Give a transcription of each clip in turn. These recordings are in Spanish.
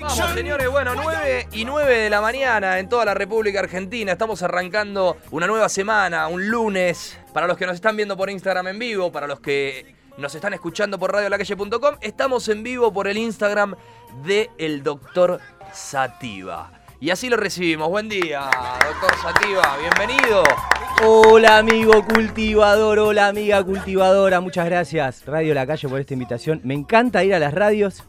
Vamos, señores, bueno, 9 y 9 de la mañana en toda la República Argentina. Estamos arrancando una nueva semana, un lunes. Para los que nos están viendo por Instagram en vivo, para los que nos están escuchando por radiolacalle.com, estamos en vivo por el Instagram de el doctor Sativa. Y así lo recibimos. Buen día, doctor Sativa, bienvenido. Hola amigo cultivador, hola amiga cultivadora, muchas gracias Radio La Calle por esta invitación. Me encanta ir a las radios.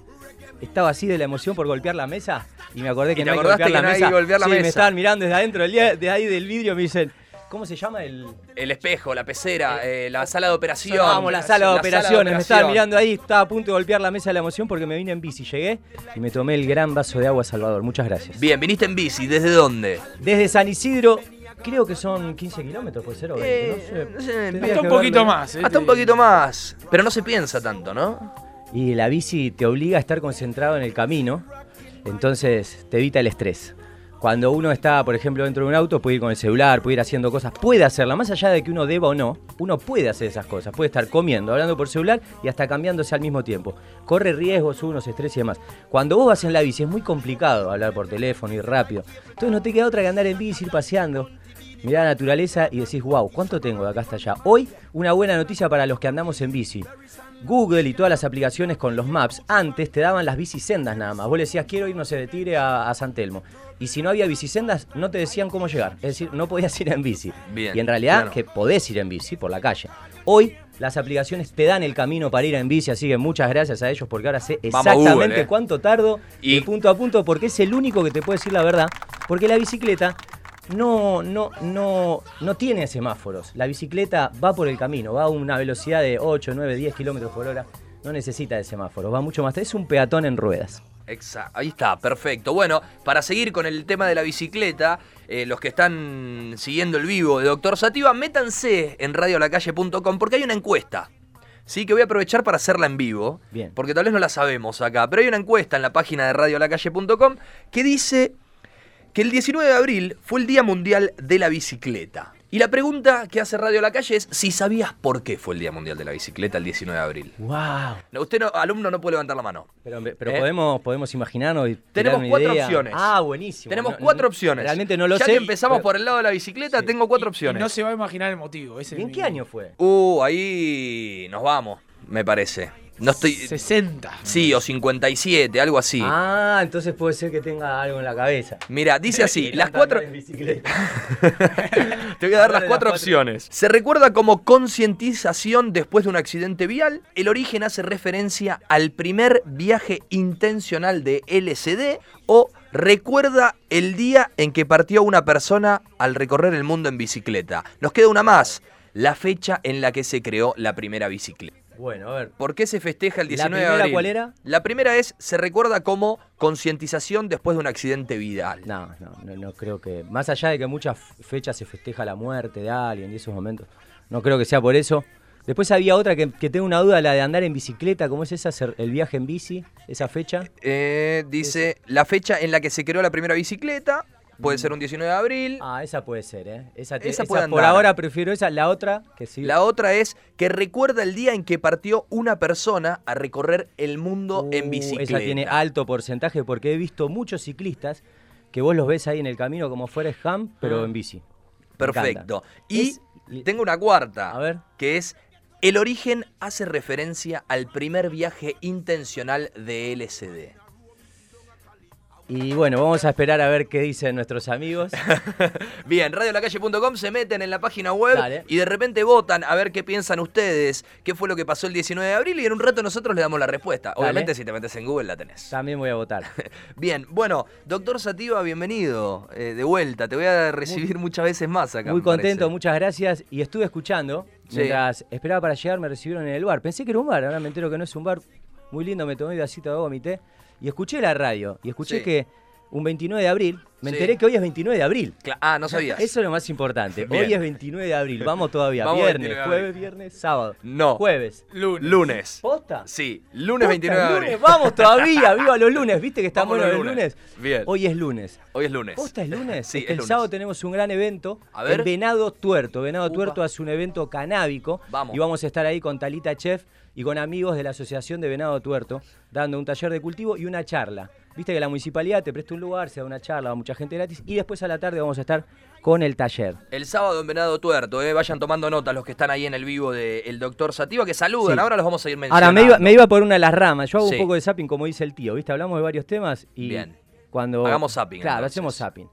Estaba así de la emoción por golpear la mesa y me acordé que ¿Y te no hay que acordaste golpear la no hay mesa. golpear la sí, mesa? me estaban mirando desde adentro, del día- de ahí del vidrio me dicen, ¿cómo se llama el...? El espejo, la pecera, eh, la sala de operación. Vamos, la sala de operaciones. Me estaban mirando ahí, estaba a punto de golpear la mesa de la emoción porque me vine en bici. Llegué y me tomé el gran vaso de agua Salvador. Muchas gracias. Bien, viniste en bici, ¿desde dónde? Desde San Isidro, creo que son 15 kilómetros, puede ser, o 20, Eh, no sé. no sé, Tendría Hasta que un poquito verlo. más. eh, Hasta un poquito más. Pero no se piensa tanto, ¿no? Y la bici te obliga a estar concentrado en el camino, entonces te evita el estrés. Cuando uno está, por ejemplo, dentro de un auto, puede ir con el celular, puede ir haciendo cosas, puede hacerla, más allá de que uno deba o no, uno puede hacer esas cosas, puede estar comiendo, hablando por celular y hasta cambiándose al mismo tiempo. Corre riesgos, uno se estresa y demás. Cuando vos vas en la bici es muy complicado hablar por teléfono y rápido, entonces no te queda otra que andar en bici, ir paseando, mirar la naturaleza y decís, wow, ¿cuánto tengo de acá hasta allá? Hoy, una buena noticia para los que andamos en bici. Google y todas las aplicaciones con los maps, antes te daban las bicisendas nada más. Vos le decías, quiero ir, no sé, de Tigre a, a San Telmo. Y si no había bicisendas, no te decían cómo llegar. Es decir, no podías ir en bici. Bien, y en realidad, claro. que podés ir en bici por la calle. Hoy, las aplicaciones te dan el camino para ir en bici, así que muchas gracias a ellos porque ahora sé exactamente Google, eh. cuánto tardo Y- de punto a punto porque es el único que te puede decir la verdad. Porque la bicicleta no, no, no, no tiene semáforos. La bicicleta va por el camino, va a una velocidad de 8, 9, 10 kilómetros por hora. No necesita de semáforos, va mucho más. Es un peatón en ruedas. Exacto, ahí está, perfecto. Bueno, para seguir con el tema de la bicicleta, eh, los que están siguiendo el vivo de Doctor Sativa, métanse en radiolacalle.com porque hay una encuesta. Sí, que voy a aprovechar para hacerla en vivo. Bien. Porque tal vez no la sabemos acá. Pero hay una encuesta en la página de radiolacalle.com que dice que el 19 de abril fue el Día Mundial de la Bicicleta. Y la pregunta que hace Radio La Calle es si sabías por qué fue el Día Mundial de la Bicicleta el 19 de abril. ¡Wow! No, Usted, no, alumno, no puede levantar la mano. Pero, pero ¿Eh? podemos, podemos imaginarnos y Tenemos una cuatro idea. opciones. Ah, buenísimo. Tenemos No- cuatro no- opciones. Realmente no lo ya sé. que empezamos pero- por el lado de la bicicleta, tengo cuatro Y opciones. no se va a imaginar el motivo. ese ¿Y es en qué año fue? Uh, ahí nos vamos, me parece. No estoy. 60. Sí, o 57, algo así. Ah, entonces puede ser que tenga algo en la cabeza. Mira, dice así, las cuatro. Te voy a dar las cuatro opciones. Se recuerda como concientización después de un accidente vial. El origen hace referencia al primer viaje intencional de LSD o recuerda el día en que partió una persona al recorrer el mundo en bicicleta. Nos queda una más, la fecha en la que se creó la primera bicicleta. Bueno, a ver. ¿Por qué se festeja el ¿La 19 de primera abril? cuál era? La primera es, se recuerda como concientización después de un accidente vial. No, no, no, no creo que. Más allá de que muchas fechas se festeja la muerte de alguien y esos momentos, no creo que sea por eso. Después había otra que, que tengo una duda, la de andar en bicicleta, ¿cómo es esa? El viaje en bici, esa fecha. Eh, dice la fecha en la que se creó la primera bicicleta, puede ser un 19 de abril. Ah, esa puede ser, ¿eh? Esa, te- Esa esa puede por andar. ahora prefiero esa. La otra, que sí. La otra es que recuerda el día en que partió una persona a recorrer el mundo en Uh, bicicleta. Esa tiene alto porcentaje porque he visto muchos ciclistas que vos los ves ahí en el camino como Forrest Gump, pero Ah. en bici. Perfecto. Y Es- tengo una cuarta, A ver. que es el origen hace referencia al primer viaje intencional de LSD. Y bueno, vamos a esperar a ver qué dicen nuestros amigos. Bien, radiolacalle.com se meten en la página web Dale. y de repente votan a ver qué piensan ustedes, qué fue lo que pasó el 19 de abril y en un rato nosotros le damos la respuesta. Dale. Obviamente si te metes en Google la tenés. También voy a votar. Bien, bueno, doctor Sativa, bienvenido eh, de vuelta. Te voy a recibir muchas veces más acá. Muy contento, parece. muchas gracias. Y estuve escuchando, Sí. mientras esperaba para llegar, me recibieron en el bar. Pensé que era un bar, ahora me entero que no es un bar. Muy lindo, me tomé un vasito de agua, mi té. Y escuché la radio, y escuché Sí. que un 29 de abril. Me Sí. enteré que hoy es 29 de abril. Cla- ah, no sabías. Eso es lo más importante. Bien. Hoy es 29 de abril. Vamos todavía. Vamos viernes, 29 de abril. jueves, viernes, sábado. No. Jueves. Lunes. Lunes. ¿Posta? Sí, lunes Posta, 29 de lunes. abril. Vamos todavía. Viva los lunes. ¿Viste que está bueno los lunes. lunes? Bien. Hoy es lunes. Hoy es lunes. ¿Posta es lunes? Sí, Es que el lunes. sábado tenemos un gran evento. A ver. Venado Tuerto. Venado Upa. Tuerto hace un evento canábico. Vamos. Y vamos a estar ahí con Talita Chef y con amigos de la Asociación de Venado Tuerto, dando un taller de cultivo y una charla. Viste que la municipalidad te presta un lugar, se da una charla, va mucha gente gratis. Y después a la tarde vamos a estar con el taller. El sábado en Venado Tuerto, eh, vayan tomando nota los que están ahí en el vivo del doctor Sativa, que saludan, Sí. ahora los vamos a ir mencionando. Ahora, me iba, me iba por una de las ramas. Yo hago Sí. un poco de zapping, como dice el tío, ¿viste? Hablamos de varios temas y Bien. cuando... Hagamos zapping, Claro, entonces. hacemos zapping.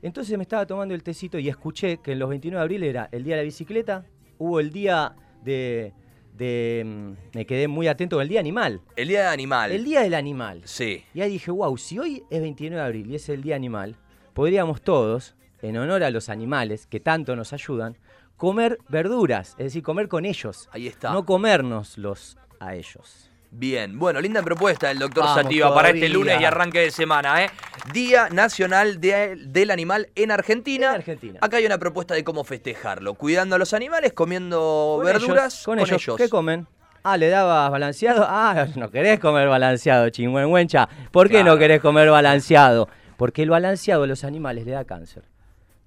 Entonces me estaba tomando el tecito y escuché que en los 29 de abril era el día de la bicicleta, hubo el día de... de mm, me quedé muy atento con el día animal. El día de animal. El día del animal. Sí. Y ahí dije, wow, si hoy es 29 de abril y es el día animal, podríamos todos, en honor a los animales que tanto nos ayudan, comer verduras, es decir, comer con ellos. Ahí está. No comérnoslos a ellos. Bien, bueno, linda propuesta del doctor Vamos Sativa para este lunes y arranque de semana, ¿eh? Día Nacional de- del Animal en Argentina. En Argentina. Acá hay una propuesta de cómo festejarlo. Cuidando a los animales, comiendo Con verduras. ellos, con, ellos. ¿Qué comen? Ah, ¿le dabas balanceado? Ah, no querés comer balanceado, chingüengüencha. ¿Por qué Claro. no querés comer balanceado? Porque el balanceado a los animales le da cáncer.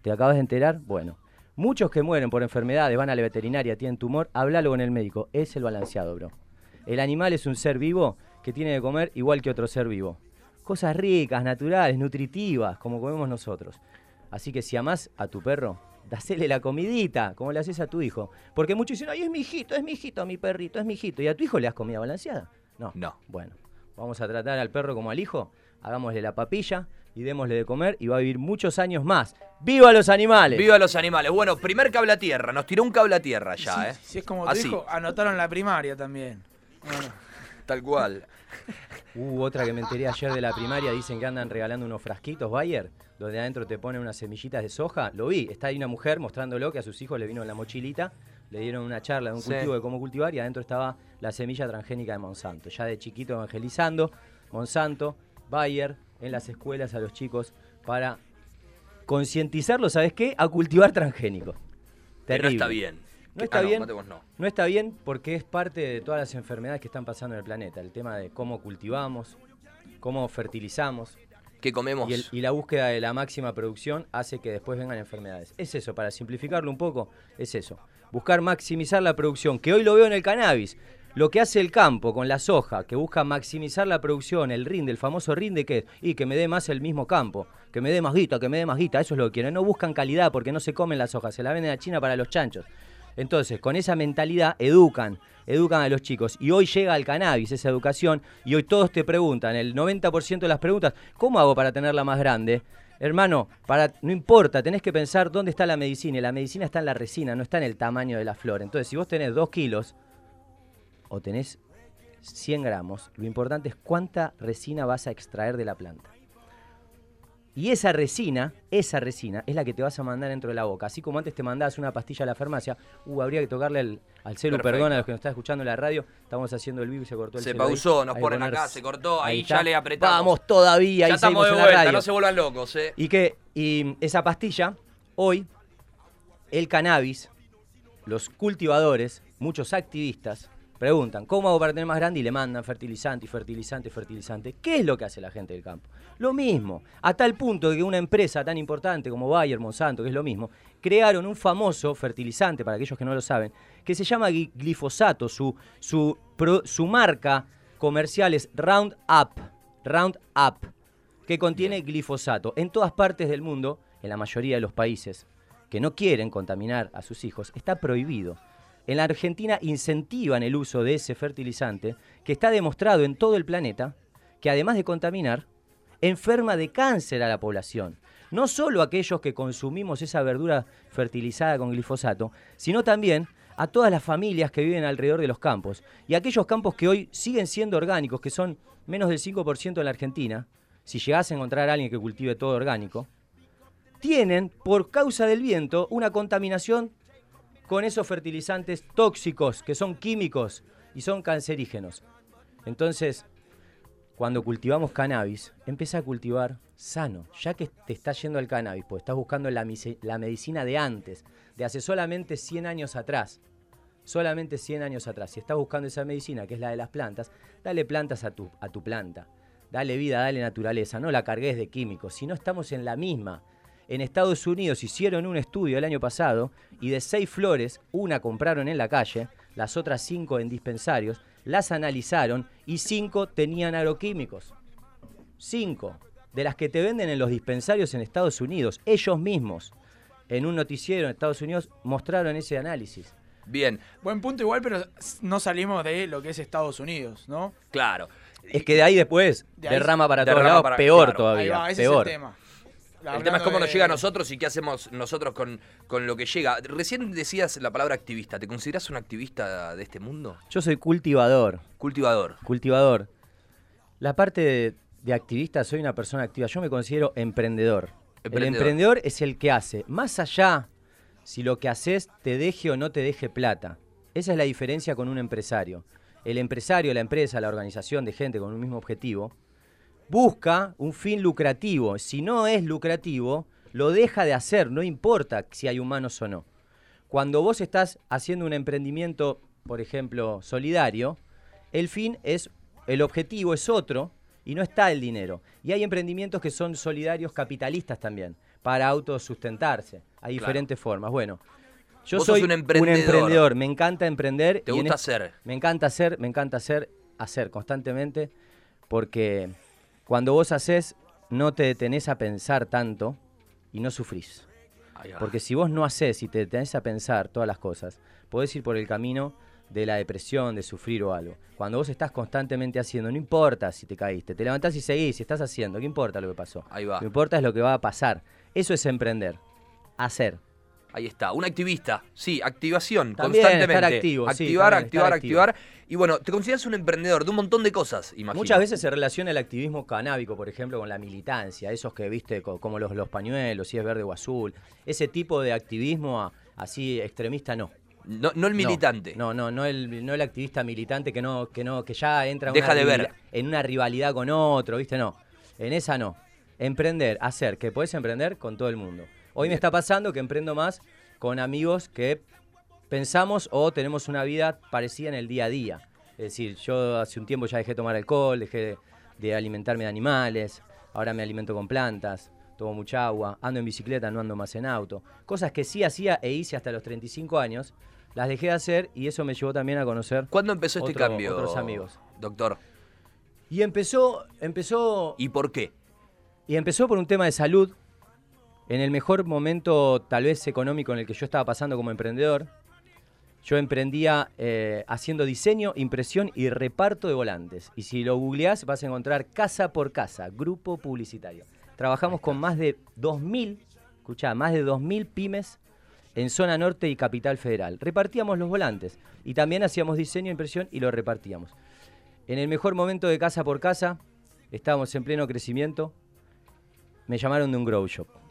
¿Te acabas de enterar? Bueno, muchos que mueren por enfermedades, van a la veterinaria, tienen tumor, háblalo con el médico. Es el balanceado, bro. El animal es un ser vivo que tiene que comer igual que otro ser vivo. Cosas ricas, naturales, nutritivas, como comemos nosotros. Así que si amás a tu perro, dásele la comidita, como le haces a tu hijo. Porque muchos dicen, ay, es mi hijito, es mi hijito, mi perrito, es mi hijito. ¿Y a tu hijo le das comida balanceada? No. No. Bueno, vamos a tratar al perro como al hijo, hagámosle la papilla y démosle de comer y va a vivir muchos años más. ¡Viva los animales! Viva los animales. Bueno, primer cable a tierra. Nos tiró un cable a tierra ya, ¿eh? si es como tu Así, hijo, anotaron la primaria también. Bueno, tal cual. Hubo otra que me enteré ayer de la primaria, dicen que andan regalando unos frasquitos Bayer, donde adentro te ponen unas semillitas de soja. Lo vi, está ahí una mujer mostrándolo que a sus hijos le vino en la mochilita, le dieron una charla de un Sí. cultivo de cómo cultivar y adentro estaba la semilla transgénica de Monsanto. Ya de chiquito evangelizando, Monsanto, Bayer, en las escuelas a los chicos para concientizarlos, ¿sabes qué? A cultivar transgénico. Que no Terrible. está bien. No Que- está ah, bien. No. No está bien porque es parte de todas las enfermedades que están pasando en el planeta. El tema de cómo cultivamos, cómo fertilizamos ¿Qué comemos? y, el- y la búsqueda de la máxima producción hace que después vengan enfermedades. Es eso, para simplificarlo un poco, es eso. Buscar maximizar la producción, que hoy lo veo en el cannabis. Lo que hace el campo con la soja, que busca maximizar la producción, el rinde, el famoso rinde que es, y que me dé más el mismo campo, que me dé más guita, que me dé más guita, eso es lo que quieren. No buscan calidad porque no se comen las hojas, se la venden a China para los chanchos. Entonces, con esa mentalidad, educan, educan a los chicos. Y hoy llega al cannabis esa educación, y hoy todos te preguntan, el 90% de las preguntas, ¿cómo hago para tenerla más grande? Hermano, para, no importa, tenés que pensar dónde está la medicina. Y la medicina está en la resina, no está en el tamaño de la flor. Entonces, si vos tenés 2 kilos o tenés 100 gramos, lo importante es cuánta resina vas a extraer de la planta. Y esa resina, esa resina, es la que te vas a mandar dentro de la boca. Así como antes te mandabas una pastilla a la farmacia, uh, habría que tocarle al, al celu, Perfecto. perdón a los que nos están escuchando en la radio, estamos haciendo el vivo y se cortó el Se celu ahí. pausó, nos Hay ponen poner- acá, se cortó, ahí ya le apretamos. Vamos todavía, ya ahí estamos de en la vuelta, radio. no se vuelvan locos, ¿eh? Y que y esa pastilla, hoy, el cannabis, los cultivadores, muchos activistas, preguntan, ¿cómo hago para tener más grande? Y le mandan fertilizante, fertilizante, fertilizante. ¿Qué es lo que hace la gente del campo? Lo mismo, a tal punto que una empresa tan importante como Bayer, Monsanto, que es lo mismo, crearon un famoso fertilizante, para aquellos que no lo saben, que se llama gli- glifosato. Su, su, pro- su marca comercial es Roundup. Roundup que contiene glifosato. En todas partes del mundo, en la mayoría de los países que no quieren contaminar a sus hijos, está prohibido. En la Argentina incentivan el uso de ese fertilizante que está demostrado en todo el planeta que además de contaminar, enferma de cáncer a la población. No solo aquellos que consumimos esa verdura fertilizada con glifosato, sino también a todas las familias que viven alrededor de los campos. Y aquellos campos que hoy siguen siendo orgánicos, que son menos del 5% en la Argentina, si llegás a encontrar a alguien que cultive todo orgánico, tienen, por causa del viento, una contaminación con esos fertilizantes tóxicos, que son químicos y son cancerígenos. Entonces, cuando cultivamos cannabis, empieza a cultivar sano, ya que te está yendo al cannabis, pues estás buscando la medicina de antes, de hace solamente 100 años atrás. Solamente 100 años atrás. Si estás buscando esa medicina, que es la de las plantas, dale plantas a tu, a tu planta. Dale vida, dale naturaleza. No la cargues de químicos. Si no estamos en la misma. En Estados Unidos hicieron un estudio el año pasado y de seis flores, una compraron en la calle, las otras cinco en dispensarios, las analizaron y cinco tenían agroquímicos. Cinco. De las que te venden en los dispensarios en Estados Unidos. Ellos mismos, en un noticiero en Estados Unidos, mostraron ese análisis. Bien, Buen punto igual, pero no salimos de lo que es Estados Unidos, ¿no? claro. Es que de ahí después De ahí- derrama para todos derrama lados, para- peor claro. Ahí todavía. va, ese peor. es el tema. El tema es cómo nos llega a nosotros y qué hacemos nosotros con, con lo que llega. Recién decías la palabra activista. ¿Te consideras un activista de este mundo? Yo soy cultivador, Cultivador. cultivador. La parte de, de activista, soy una persona activa. Yo me considero emprendedor. El emprendedor es el que hace, más allá si lo que haces te deje o no te deje plata. Esa es la diferencia con un empresario. El empresario, la empresa, la organización de gente con un mismo objetivo, busca un fin lucrativo. Si no es lucrativo, lo deja de hacer, no importa si hay humanos o no. Cuando vos estás haciendo un emprendimiento, por ejemplo, solidario, el fin es, el objetivo es otro y no está el dinero. Y hay emprendimientos que son solidarios capitalistas también, para autosustentarse. Hay Claro. diferentes formas. Bueno, yo soy un emprendedor. emprendedor, me encanta emprender. ¿Te y gusta hacer? Me encanta hacer, me encanta hacer, hacer constantemente, porque cuando vos haces, no te detenés a pensar tanto y no sufrís. Porque si vos no haces y te detenés a pensar todas las cosas, podés ir por el camino de la depresión, de sufrir o algo. Cuando vos estás constantemente haciendo, no importa si te caíste, te levantás y seguís, si estás haciendo, ¿qué importa lo que pasó? Ahí va. Lo que importa es lo que va a pasar. Eso es emprender. Hacer. Ahí está, un activista, sí, activación, También constantemente. estar activo, sí, activar, activar, activo. activar. Y bueno, te consideras un emprendedor de un montón de cosas, imagino. Muchas veces se relaciona el activismo canábico, por ejemplo, con la militancia, esos que viste co- como los, los pañuelos, si es verde o azul. Ese tipo de activismo así extremista no. No, no el militante. No, no, no el, no el activista militante que no, que no, que ya entra en Deja una de ver. en una rivalidad con otro, ¿viste? No. En esa no. Emprender, hacer, que podés emprender con todo el mundo. Hoy me está pasando que emprendo más con amigos que pensamos o tenemos una vida parecida en el día a día. Es decir, yo hace un tiempo ya dejé de tomar alcohol, dejé de, de alimentarme de animales, ahora me alimento con plantas, tomo mucha agua, ando en bicicleta, no ando más en auto. Cosas que sí hacía e hice hasta los 35 años, las dejé de hacer y eso me llevó también a conocer ¿Cuándo empezó este cambio? otros amigos. Doctor. Y empezó, empezó, ¿Y por qué? y empezó por un tema de salud. En el mejor momento, tal vez económico, en el que yo estaba pasando como emprendedor, yo emprendía eh, haciendo diseño, impresión y reparto de volantes. Y si lo googleás, vas a encontrar casa por casa, grupo publicitario. Trabajamos con más de 2.000, escuchá, más de 2.000 pymes en zona norte y capital federal. Repartíamos los volantes y también hacíamos diseño, impresión y lo repartíamos. En el mejor momento de casa por casa, estábamos en pleno crecimiento, me llamaron de un grow shop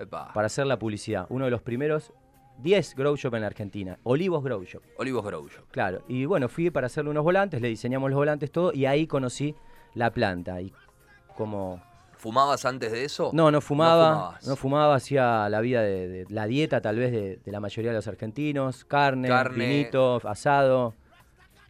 Epa. para hacer la publicidad. Uno de los primeros 10 grow shop en la Argentina. Olivos Grow Shop. Olivos Grow Shop. Claro. Y bueno, fui para hacerle unos volantes, le diseñamos los volantes todo y ahí conocí la planta. Y como... ¿Fumabas antes de eso? No, no fumaba, no fumaba, hacía la vida de, de- la dieta tal vez de, de la mayoría de los argentinos, carne, Carne. vinito, asado,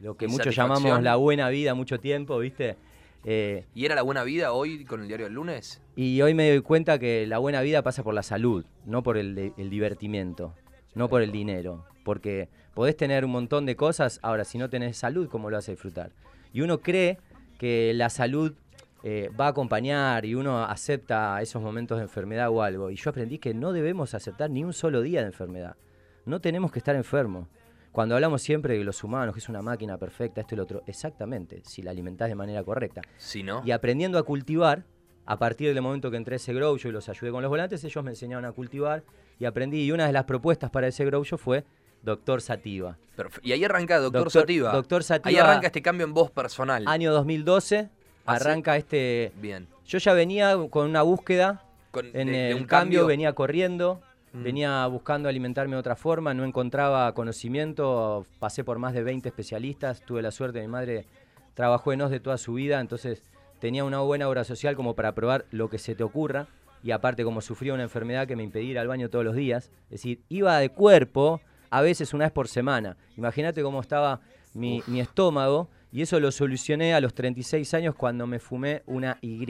lo que muchos llamamos la buena vida mucho tiempo, ¿viste? Eh, ¿Y era la buena vida hoy con el diario del lunes? Y hoy me doy cuenta que la buena vida pasa por la salud, no por el, divertimiento, no por el dinero. Porque podés tener un montón de cosas, ahora si no tenés salud, ¿cómo lo vas a disfrutar? Y uno cree que la salud eh, va a acompañar y uno acepta esos momentos de enfermedad o algo. Y yo aprendí que no debemos aceptar ni un solo día de enfermedad. No tenemos que estar enfermos. Cuando hablamos siempre de los humanos, que es una máquina perfecta, esto y lo otro, exactamente, si la alimentás de manera correcta Si no. y aprendiendo a cultivar, a partir del momento que entré a ese grow show y los ayudé con los volantes, ellos me enseñaron a cultivar y aprendí. Y una de las propuestas para ese grow show fue Doctor Sativa. Y ahí arranca Doctor, Doctor- Sativa. Doctor Sativa- Ahí arranca este cambio en voz personal. Año 2012, Ah, sí. arranca este... Bien. Yo ya venía con una búsqueda, Con- en de- un cambio, venía corriendo, Mm. venía buscando alimentarme de otra forma, no encontraba conocimiento, pasé por más de 20 especialistas, tuve la suerte, mi madre trabajó en OS de toda su vida, entonces tenía una buena obra social como para probar lo que se te ocurra. Y aparte, como sufría una enfermedad que me impedía ir al baño todos los días, es decir, iba de cuerpo a veces una vez por semana. Imagínate cómo estaba mi, mi estómago. Y eso lo solucioné a los 36 años cuando me fumé una Y.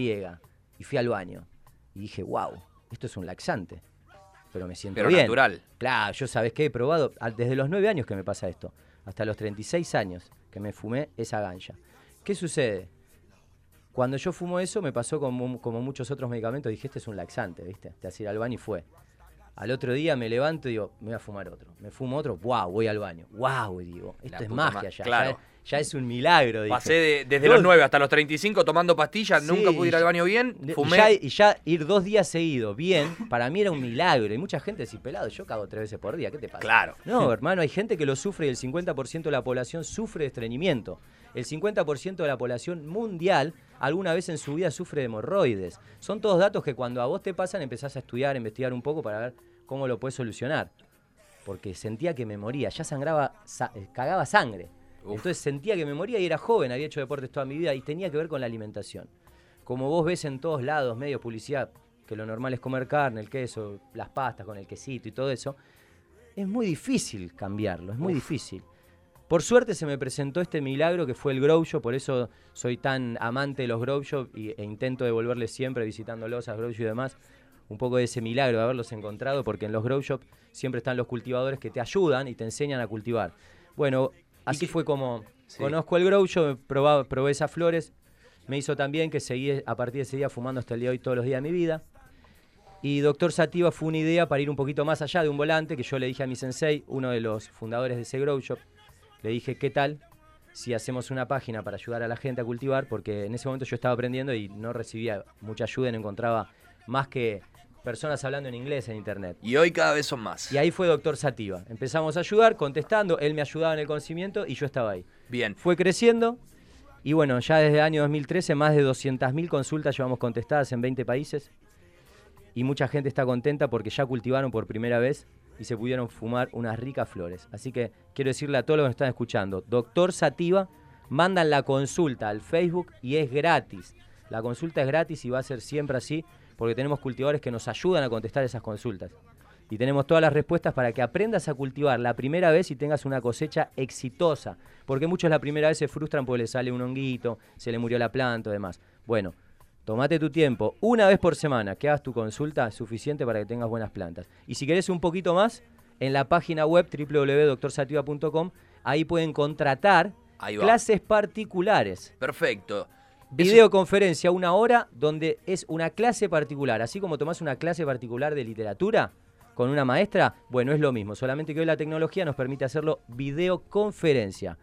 Y fui al baño. Y dije, wow, esto es un laxante. Pero me siento Pero bien. natural. Claro, yo sabes qué he probado a- desde los 9 años que me pasa esto, hasta los 36 años que me fumé esa gancha. ¿Qué sucede? Cuando yo fumo eso me pasó como, como muchos otros medicamentos, dije, este es un laxante, ¿viste? Te hace ir al baño y fue. Al otro día me levanto y digo, me voy a fumar otro. Me fumo otro, wow, voy al baño. Wow, digo, esto La es magia ma- ya. claro. Ya, ya es un milagro, dije. Pasé de- desde Dos- los 9 hasta los 35 tomando pastillas, Sí, nunca pude ir al baño bien, fumé. ya, y ya ir dos días seguidos bien, para mí era un milagro. Y mucha gente dice, pelado, yo cago tres veces por día, ¿qué te pasa? Claro. No, hermano, hay gente que lo sufre y el 50% de la población sufre de estreñimiento. El 50% de la población mundial alguna vez en su vida sufre de hemorroides. Son todos datos que cuando a vos te pasan empezás a estudiar, a investigar un poco para ver cómo lo puedes solucionar. Porque sentía que me moría, ya sangraba, sa- eh, cagaba sangre. Uf. Entonces sentía que me moría y era joven, había hecho deportes toda mi vida y tenía que ver con la alimentación. Como vos ves en todos lados, medios, publicidad, que lo normal es comer carne, el queso, las pastas con el quesito y todo eso, es muy difícil cambiarlo, es muy difícil. Por suerte se me presentó este milagro que fue el Grow Shop, por eso soy tan amante de los Grow Shop e intento devolverles siempre visitándolos a Grow Shop y demás, un poco de ese milagro de haberlos encontrado, porque en los Grow Shop siempre están los cultivadores que te ayudan y te enseñan a cultivar. Bueno, así fue como Sí. conozco el Grow Shop, probaba- probé esas flores, me hizo también que seguí a partir de ese día fumando hasta el día de hoy todos los días de mi vida. Y Doctor Sativa fue una idea para ir un poquito más allá de un volante que yo le dije a mi sensei, uno de los fundadores de ese grow shop. Le dije, ¿qué tal si hacemos una página para ayudar a la gente a cultivar? Porque en ese momento yo estaba aprendiendo y no recibía mucha ayuda, no encontraba más que personas hablando en inglés en internet. Y hoy cada vez son más. Y ahí fue Doctor Sativa. Empezamos a ayudar, contestando, él me ayudaba en el conocimiento y yo estaba ahí. Bien. Fue creciendo y bueno, ya desde el año 2013 más de 200.000 consultas llevamos contestadas en 20 países y mucha gente está contenta porque ya cultivaron por primera vez y se pudieron fumar unas ricas flores. Así que quiero decirle a todos los que nos están escuchando, Doctor Sativa, mandan la consulta al Facebook y es gratis. La consulta es gratis y va a ser siempre así porque tenemos cultivadores que nos ayudan a contestar esas consultas. Y tenemos todas las respuestas para que aprendas a cultivar la primera vez y tengas una cosecha exitosa. Porque muchos la primera vez se frustran porque le sale un honguito, se le murió la planta o demás. Bueno, tomate tu tiempo. Una vez por semana que hagas tu consulta es suficiente para que tengas buenas plantas. Y si querés un poquito más, en la página web www.doctorsativa.com, ahí pueden contratar Ahí va. clases particulares. Perfecto. Videoconferencia, una hora, donde es una clase particular. Así como tomás una clase particular de literatura con una maestra, bueno, es lo mismo. Solamente que hoy la tecnología nos permite hacerlo videoconferencia.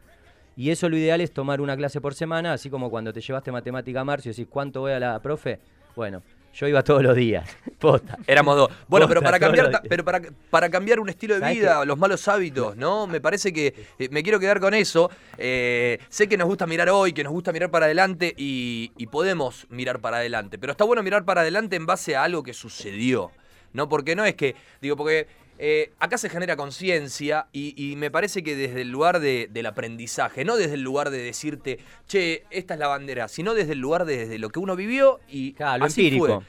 Y eso lo ideal es tomar una clase por semana, así como cuando te llevaste matemática a marzo y decís, ¿cuánto voy a la profe? Bueno, yo iba todos los días. Posta. Éramos dos. Bueno, pero para todos cambiar, los pero para, para cambiar un estilo de ¿Sabés vida, los malos hábitos, ¿no? Me parece que eh, me quiero quedar con eso. Eh, sé que nos gusta mirar hoy, que nos gusta mirar para adelante y, y podemos mirar para adelante. Pero está bueno mirar para adelante en base a algo que sucedió. ¿No? Porque no es que, digo, porque eh, acá se genera conciencia y, y me parece que desde el lugar de- del aprendizaje, no desde el lugar de decirte, che, esta es la bandera, sino desde el lugar de, desde lo que uno vivió y Claro, lo así fue.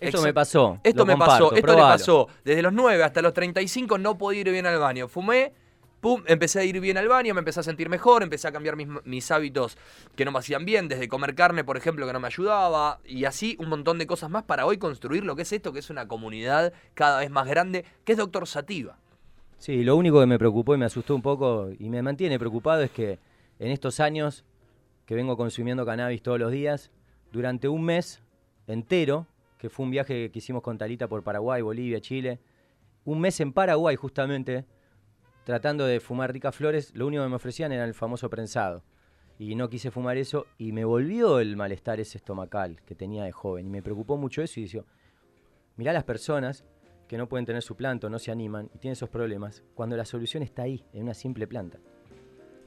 Esto me pasó. Esto lo me comparto, pasó, esto le probalo. pasó. Desde los 9 hasta los 35 no podía ir bien al baño. Fumé, pum, empecé a ir bien al baño, me empecé a sentir mejor, empecé a cambiar mis, mis hábitos que no me hacían bien, desde comer carne, por ejemplo, que no me ayudaba, y así un montón de cosas más para hoy construir lo que es esto, que es una comunidad cada vez más grande, que es Doctor Sativa. Sí, lo único que me preocupó y me asustó un poco y me mantiene preocupado es que en estos años que vengo consumiendo cannabis todos los días, durante un mes entero, que fue un viaje que hicimos con Talita por Paraguay, Bolivia, Chile, un mes en Paraguay justamente, tratando de fumar ricas flores, lo único que me ofrecían era el famoso prensado. Y no quise fumar eso y me volvió el malestar ese estomacal que tenía de joven. Y me preocupó mucho eso y decía, mirá las personas que no pueden tener su planta, o no se animan y tienen esos problemas, cuando la solución está ahí, en una simple planta.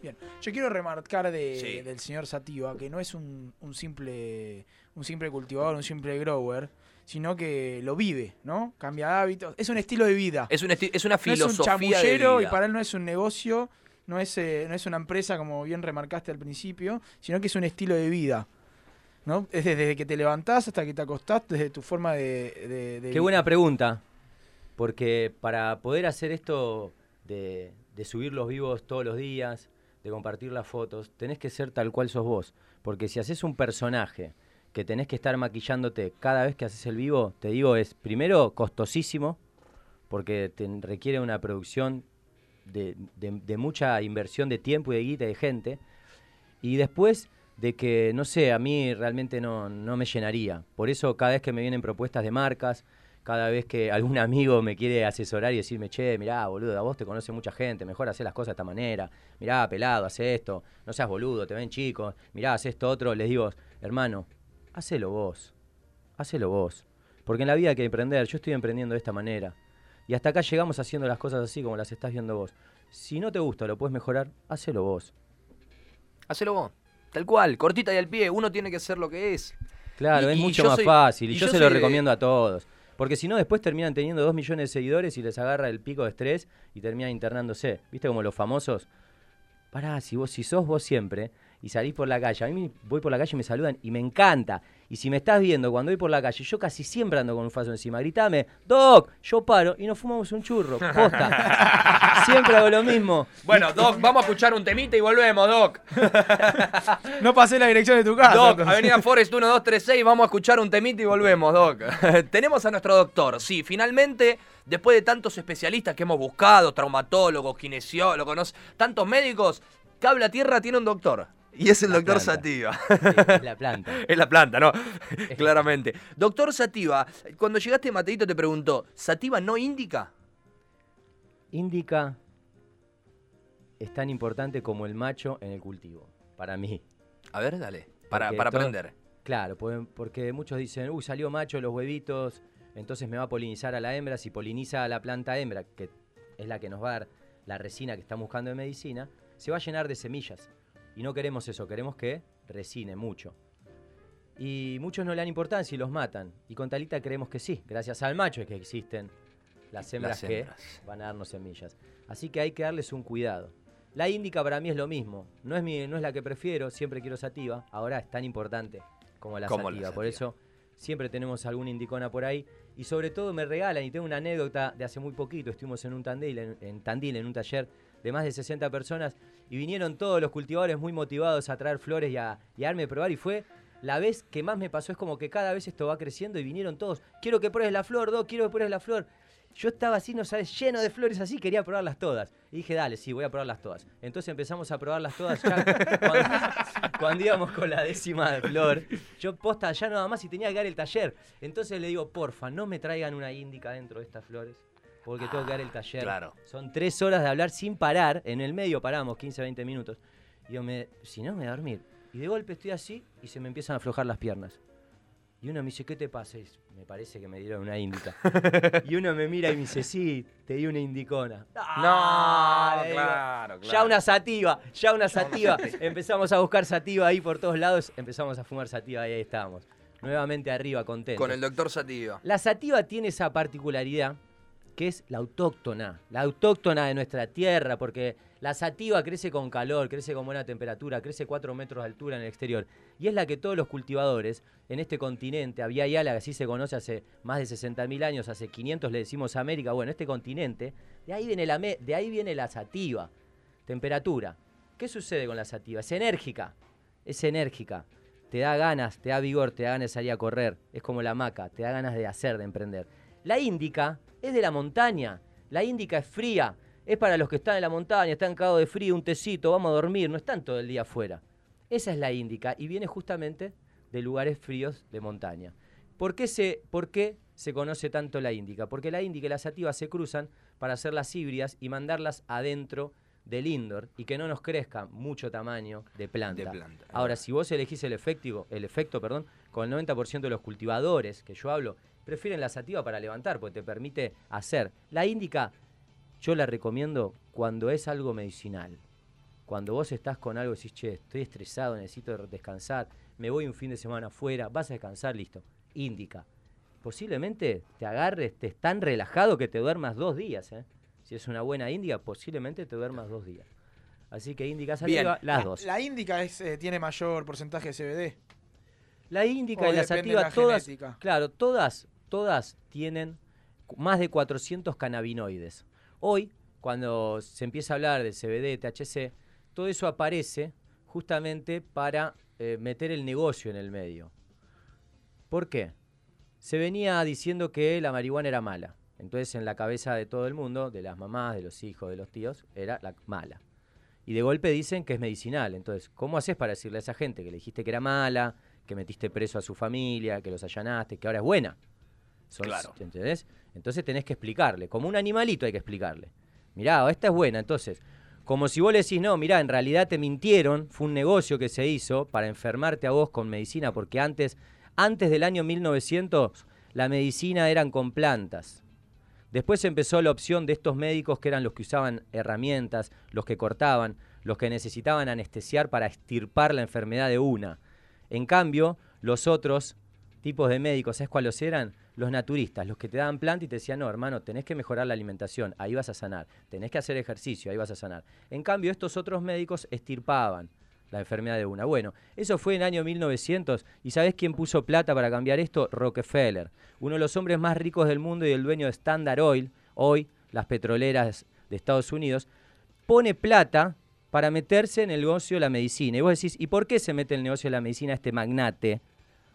Bien, yo quiero remarcar de- Sí. del señor Sativa que no es un, un simple un simple cultivador, un simple grower, sino que lo vive, ¿no? Cambia de hábitos, es un estilo de vida. Es, un es una no es un filosofía de chamullero y para él no es un negocio, no es, eh, no es una empresa como bien remarcaste al principio, sino que es un estilo de vida. ¿no? Es desde que te levantás hasta que te acostás, desde tu forma de... de- de- Qué buena pregunta. Porque para poder hacer esto de, de subir los vivos todos los días, de compartir las fotos, tenés que ser tal cual sos vos. Porque si haces un personaje que tenés que estar maquillándote cada vez que haces el vivo, te digo, es primero costosísimo, porque te requiere una producción de, mucha inversión de tiempo y de guita y de gente. Y después de que, no sé, a mí realmente no, me llenaría. Por eso cada vez que me vienen propuestas de marcas, cada vez que algún amigo me quiere asesorar y decirme, che, mirá, boludo, a vos te conoce mucha gente, mejor hacer las cosas de esta manera, mirá, pelado, hace esto, no seas boludo, te ven chicos, mirá, haz esto otro, les digo, hermano, hacelo vos, hacelo vos. Porque en la vida hay que emprender, yo estoy emprendiendo de esta manera. Y hasta acá llegamos haciendo las cosas así como las estás viendo vos. Si no te gusta, lo puedes mejorar, hacelo vos. Hacelo vos. Tal cual, cortita y al pie. Uno tiene que ser lo que es. Claro, Y- es y mucho más soy- fácil y, y yo, yo se lo de- recomiendo a todos. Porque si no, después terminan teniendo dos millones de seguidores y les agarra el pico de estrés y terminan internándose. ¿Viste como los famosos? Pará, si vos si sos vos siempre y salís por la calle, a mí me- voy por la calle y me saludan y me encanta. Y si me estás viendo cuando voy por la calle, yo casi siempre ando con un faso encima. Gritame, Doc, yo paro y nos fumamos un churro. Posta. siempre hago lo mismo. Bueno, Doc, vamos a escuchar un temita y volvemos, Doc. No pasé la dirección de tu casa. Doc, entonces. Avenida Forest 1236, vamos a escuchar un temita y volvemos, Doc. Tenemos a nuestro doctor. Sí, finalmente, después de tantos especialistas que hemos buscado, traumatólogos, kinesiólogos, tantos médicos, Cable a Tierra tiene un doctor. Y es el La doctor planta. Sativa. Sí, es la planta. Es la planta, ¿no? Claramente. Doctor Sativa, cuando llegaste Mateito te preguntó, ¿Sativa no indica? Indica es tan importante como el macho en el cultivo, para mí. A ver, dale. Para, para todo- aprender. Claro, porque, porque muchos dicen, uy, salió macho los huevitos, entonces me va a polinizar a la hembra. Si poliniza a la planta hembra, que es la que nos va a dar la resina que estamos buscando en medicina, se va a llenar de semillas. Y no queremos eso, queremos que resine mucho. Y muchos no le dan importancia y los matan. Y con Talita creemos que sí, gracias al macho es que existen las hembras, Las hembras. que van a darnos semillas. Así que hay que darles un cuidado. La índica para mí es lo mismo. No es, mi, no es la que prefiero, siempre quiero sativa. Ahora es tan importante como la Como la sativa. Por eso siempre tenemos alguna indicona por ahí. Y sobre todo me regalan, y tengo una anécdota de hace muy poquito, estuvimos en un Tandil, en, en Tandil, en un taller de más de 60 personas, y vinieron todos los cultivadores muy motivados a traer flores y a, y a darme a probar, y fue la vez que más me pasó, es como que cada vez esto va creciendo y vinieron todos, quiero que pruebes la flor, Doc, quiero que pruebes la flor. Yo estaba así, no sabes, lleno de flores así, quería probarlas todas. Y dije, dale, sí, voy a probarlas todas. Entonces empezamos a probarlas todas ya. cuando, cuando íbamos con la décima de flor, yo posta ya nada más y tenía que dar el taller. Entonces le digo, porfa, no me traigan una índica dentro de estas flores. Porque tengo que dar el taller. claro. Son tres horas de hablar sin parar. En el medio paramos 15, 20 minutos. Y yo me, si no, me voy a dormir. Y de golpe estoy así y se me empiezan a aflojar las piernas. Y uno me dice, ¿qué te pasa? Y me parece que me dieron una índica. y uno me mira y me dice, sí, te di una indicona. No, le digo, claro, Ya claro. una sativa, ya una sativa. Empezamos a buscar sativa ahí por todos lados. Empezamos a fumar sativa y ahí estábamos. Nuevamente arriba, contentos. Con el doctor Sativa. La sativa tiene esa particularidad que es la autóctona, la autóctona de nuestra tierra, porque la sativa crece con calor, crece con buena temperatura, crece 4 metros de altura en el exterior. Y es la que todos los cultivadores en este continente, había Yala, que así se conoce hace más de 60.000 años, hace 500 le decimos América, bueno, este continente, de ahí viene la, de ahí viene la sativa. Temperatura. ¿Qué sucede con la sativa? Es enérgica, es enérgica. Te da ganas, te da vigor, te da ganas de salir a correr. Es como la maca, te da ganas de hacer, de emprender. La índica es de la montaña. La índica es fría. Es para los que están en la montaña, están cagados de frío, un tecito, vamos a dormir, no están todo el día afuera. Esa es la índica y viene justamente de lugares fríos de montaña. ¿Por qué, se, ¿Por qué se conoce tanto la índica? Porque la índica y la sativa se cruzan para hacer las híbridas y mandarlas adentro del indoor y que no nos crezca mucho tamaño de planta. De planta, Ahora, si vos elegís el efecto, el efecto, perdón, con el 90% de los cultivadores que yo hablo, prefieren la sativa para levantar, porque te permite hacer. La índica, yo la recomiendo cuando es algo medicinal. Cuando vos estás con algo y decís, che, estoy estresado, necesito descansar, me voy un fin de semana afuera, vas a descansar, listo. Índica. Posiblemente te agarres, estés tan relajado que te duermas dos días. ¿eh? Si es una buena índica, posiblemente te duermas dos días. Así que índica sativa, las La- dos. La índica es, eh, tiene mayor porcentaje de CBD. La índica y la sativa, todas, genética. claro, todas, todas tienen más de 400 cannabinoides. Hoy, cuando se empieza a hablar de CBD, THC, todo eso aparece justamente para eh, meter el negocio en el medio. ¿Por qué? Se venía diciendo que la marihuana era mala. Entonces, en la cabeza de todo el mundo, de las mamás, de los hijos, de los tíos, era la mala. Y de golpe dicen que es medicinal. Entonces, ¿cómo haces para decirle a esa gente que le dijiste que era mala, que metiste preso a su familia, que los allanaste, que ahora es buena? Claro. ¿Entendés? Entonces tenés que explicarle. Como un animalito hay que explicarle. Mirá, esta es buena. Entonces, como si vos le decís, no, mirá, en realidad te mintieron, fue un negocio que se hizo para enfermarte a vos con medicina, porque antes, antes del año 1900, la medicina eran con plantas. Después empezó la opción de estos médicos que eran los que usaban herramientas, los que cortaban, los que necesitaban anestesiar para extirpar la enfermedad de una. En cambio, los otros tipos de médicos, ¿sabes cuáles eran? Los naturistas, los que te daban planta y te decían, no, hermano, tenés que mejorar la alimentación, ahí vas a sanar. Tenés que hacer ejercicio, ahí vas a sanar. En cambio, estos otros médicos extirpaban la enfermedad de una. Bueno, eso fue en el año 1900. ¿Y sabés quién puso plata para cambiar esto? Rockefeller, uno de los hombres más ricos del mundo y el dueño de Standard Oil, hoy las petroleras de Estados Unidos, pone plata para meterse en el negocio de la medicina. Y vos decís, ¿y por qué se mete en el negocio de la medicina este magnate?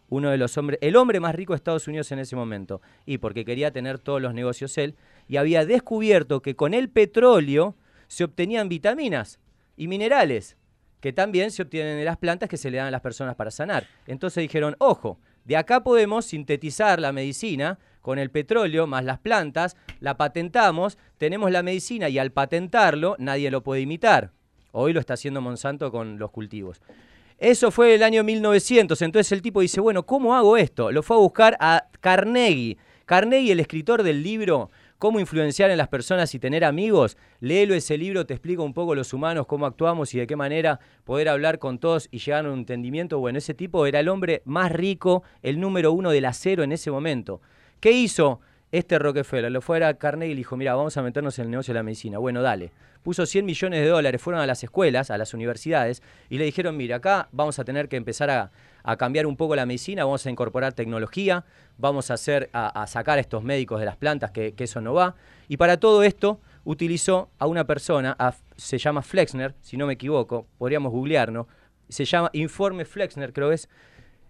Uno de los hombres, el hombre más rico de Estados Unidos en ese momento. Y porque quería tener todos los negocios él. Y había descubierto que con el petróleo se obtenían vitaminas y minerales que también se obtienen de las plantas que se le dan a las personas para sanar. Entonces dijeron, ojo, de acá podemos sintetizar la medicina con el petróleo más las plantas, la patentamos, tenemos la medicina y al patentarlo nadie lo puede imitar. Hoy lo está haciendo Monsanto con los cultivos. Eso fue el año 1900, entonces el tipo dice, bueno, ¿cómo hago esto? Lo fue a buscar a Carnegie. Carnegie, el escritor del libro Cómo influenciar en las personas y tener amigos, léelo ese libro, te explica un poco los humanos, cómo actuamos y de qué manera poder hablar con todos y llegar a un entendimiento. Bueno, ese tipo era el hombre más rico, el número uno del acero en ese momento. ¿Qué hizo este Rockefeller? Lo fue a Carnegie y le dijo, mira, vamos a meternos en el negocio de la medicina. Bueno, dale. Puso 100 millones de dólares, fueron a las escuelas, a las universidades, y le dijeron, mira, acá vamos a tener que empezar a, cambiar un poco la medicina, vamos a incorporar tecnología, vamos a, hacer, a, sacar a estos médicos de las plantas, que, que eso no va. Y para todo esto utilizó a una persona, se llama Flexner, si no me equivoco, podríamos googlearlo, se llama Informe Flexner, creo que es.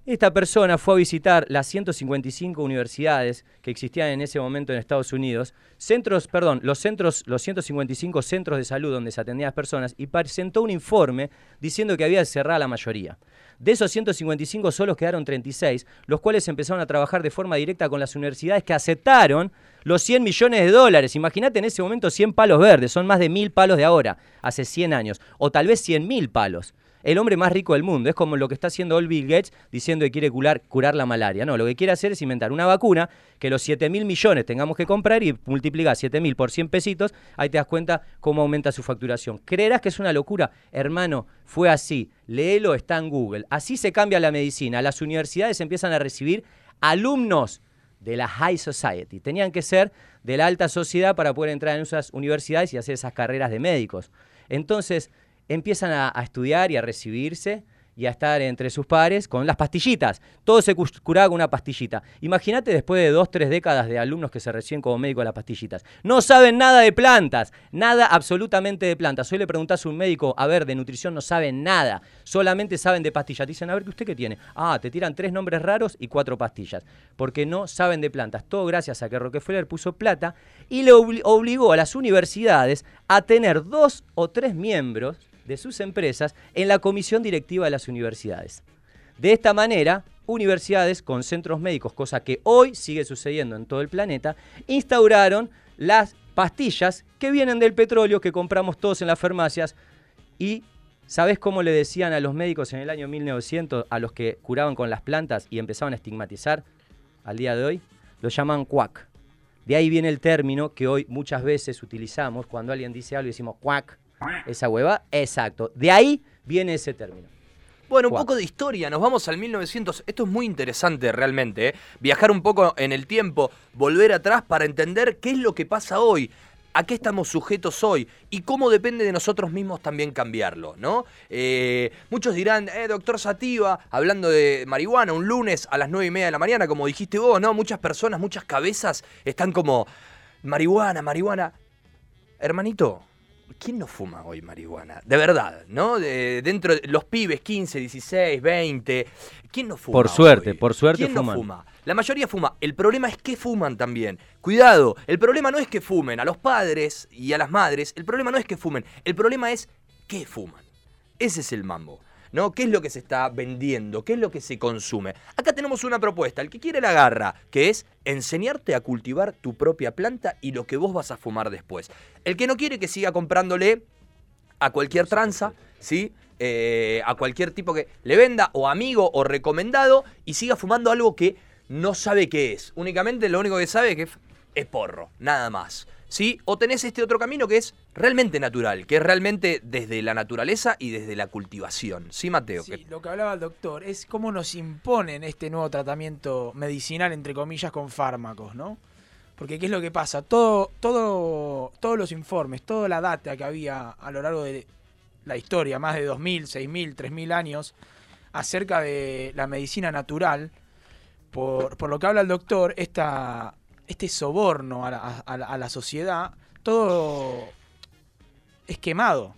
Esta persona fue a visitar las 155 universidades que existían en ese momento en Estados Unidos, centros, perdón, los centros, los 155 centros de salud donde se atendían las personas y presentó un informe diciendo que había cerrar la mayoría. De esos 155 solos quedaron 36, los cuales empezaron a trabajar de forma directa con las universidades que aceptaron los 100 millones de dólares. Imagínate en ese momento 100 palos verdes, son más de mil palos de ahora, hace 100 años, o tal vez 100 mil palos. El hombre más rico del mundo, es como lo que está haciendo hoy Bill Gates diciendo que quiere curar, curar la malaria. No, lo que quiere hacer es inventar una vacuna que los 7 mil millones tengamos que comprar y multiplicar 7 mil por 100 pesitos, ahí te das cuenta cómo aumenta su facturación. ¿Creerás que es una locura? Hermano, fue así. Léelo, está en Google. Así se cambia la medicina. Las universidades empiezan a recibir alumnos de la High Society. Tenían que ser de la alta sociedad para poder entrar en esas universidades y hacer esas carreras de médicos. Entonces empiezan a, a estudiar y a recibirse y a estar entre sus pares con las pastillitas. Todo se cu- curaba con una pastillita. Imagínate después de dos, tres décadas de alumnos que se reciben como médicos de las pastillitas. No saben nada de plantas, nada absolutamente de plantas. Hoy le preguntás a un médico, a ver, de nutrición no saben nada, solamente saben de pastillas. Dicen, a ver, ¿qué usted qué tiene? Ah, te tiran tres nombres raros y cuatro pastillas, porque no saben de plantas. Todo gracias a que Rockefeller puso plata y le obli- obligó a las universidades a tener dos o tres miembros de sus empresas en la comisión directiva de las universidades. De esta manera, universidades con centros médicos, cosa que hoy sigue sucediendo en todo el planeta, instauraron las pastillas que vienen del petróleo que compramos todos en las farmacias y ¿sabes cómo le decían a los médicos en el año 1900 a los que curaban con las plantas y empezaban a estigmatizar al día de hoy? Lo llaman cuac. De ahí viene el término que hoy muchas veces utilizamos cuando alguien dice algo y decimos cuac. Esa hueva, exacto. De ahí viene ese término. Bueno, un poco de historia, nos vamos al 1900. Esto es muy interesante realmente, ¿eh? viajar un poco en el tiempo, volver atrás para entender qué es lo que pasa hoy. a qué estamos sujetos hoy y cómo depende de nosotros mismos también cambiarlo, ¿no? Eh, muchos dirán, eh, doctor Sativa, hablando de marihuana, un lunes a las nueve y media de la mañana, como dijiste vos, ¿no? Muchas personas, muchas cabezas están como, marihuana, marihuana. Hermanito, ¿quién no fuma hoy marihuana? De verdad, ¿no? De- dentro de los pibes, 15, 16, 20, ¿quién no fuma? Por suerte, hoy? por suerte ¿Quién no fuman. fuma? La mayoría fuma. El problema es que fuman también. Cuidado, el problema no es que fumen a los padres y a las madres, el problema no es que fumen, el problema es qué fuman. Ese es el mambo. ¿No? ¿Qué es lo que se está vendiendo? ¿Qué es lo que se consume? Acá tenemos una propuesta, el que quiere la agarra, que es enseñarte a cultivar tu propia planta y lo que vos vas a fumar después. El que no quiere que siga comprándole a cualquier tranza, ¿sí? Eh, a cualquier tipo que le venda, o amigo, o recomendado, y siga fumando algo que no sabe qué es. Únicamente lo único que sabe es que es porro, nada más. ¿Sí? O tenés este otro camino que es realmente natural, que es realmente desde la naturaleza y desde la cultivación. ¿Sí, Mateo? Sí, lo que hablaba el doctor es cómo nos imponen este nuevo tratamiento medicinal, entre comillas, con fármacos, ¿no? Porque ¿qué es lo que pasa? Todo, todo, todos los informes, toda la data que había a lo largo de la historia, más de 2.000, 6.000, 3.000 años, acerca de la medicina natural, por, por lo que habla el doctor, esta, este soborno a la, a la- a la sociedad, todo es quemado.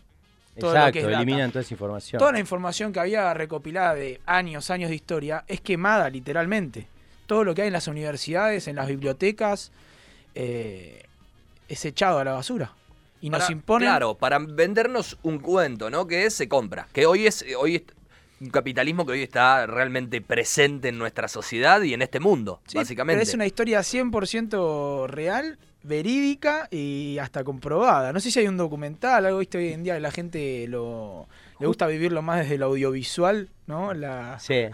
todo lo que Exacto, es data. eliminan toda esa información. Toda la información que había recopilada de años, años de historia, es quemada literalmente. Todo lo que hay en las universidades, en las bibliotecas, eh, es echado a la basura. Y nos imponen... Claro, para vendernos un cuento, ¿no? Que es, se compra. Que hoy es, hoy es un capitalismo que hoy está realmente presente en nuestra sociedad y en este mundo, Sí, básicamente. Pero es una historia 100% real, verídica y hasta comprobada. No sé si hay un documental, algo visto hoy en día que la gente lo le gusta vivirlo más desde el audiovisual, ¿no? La, Sí.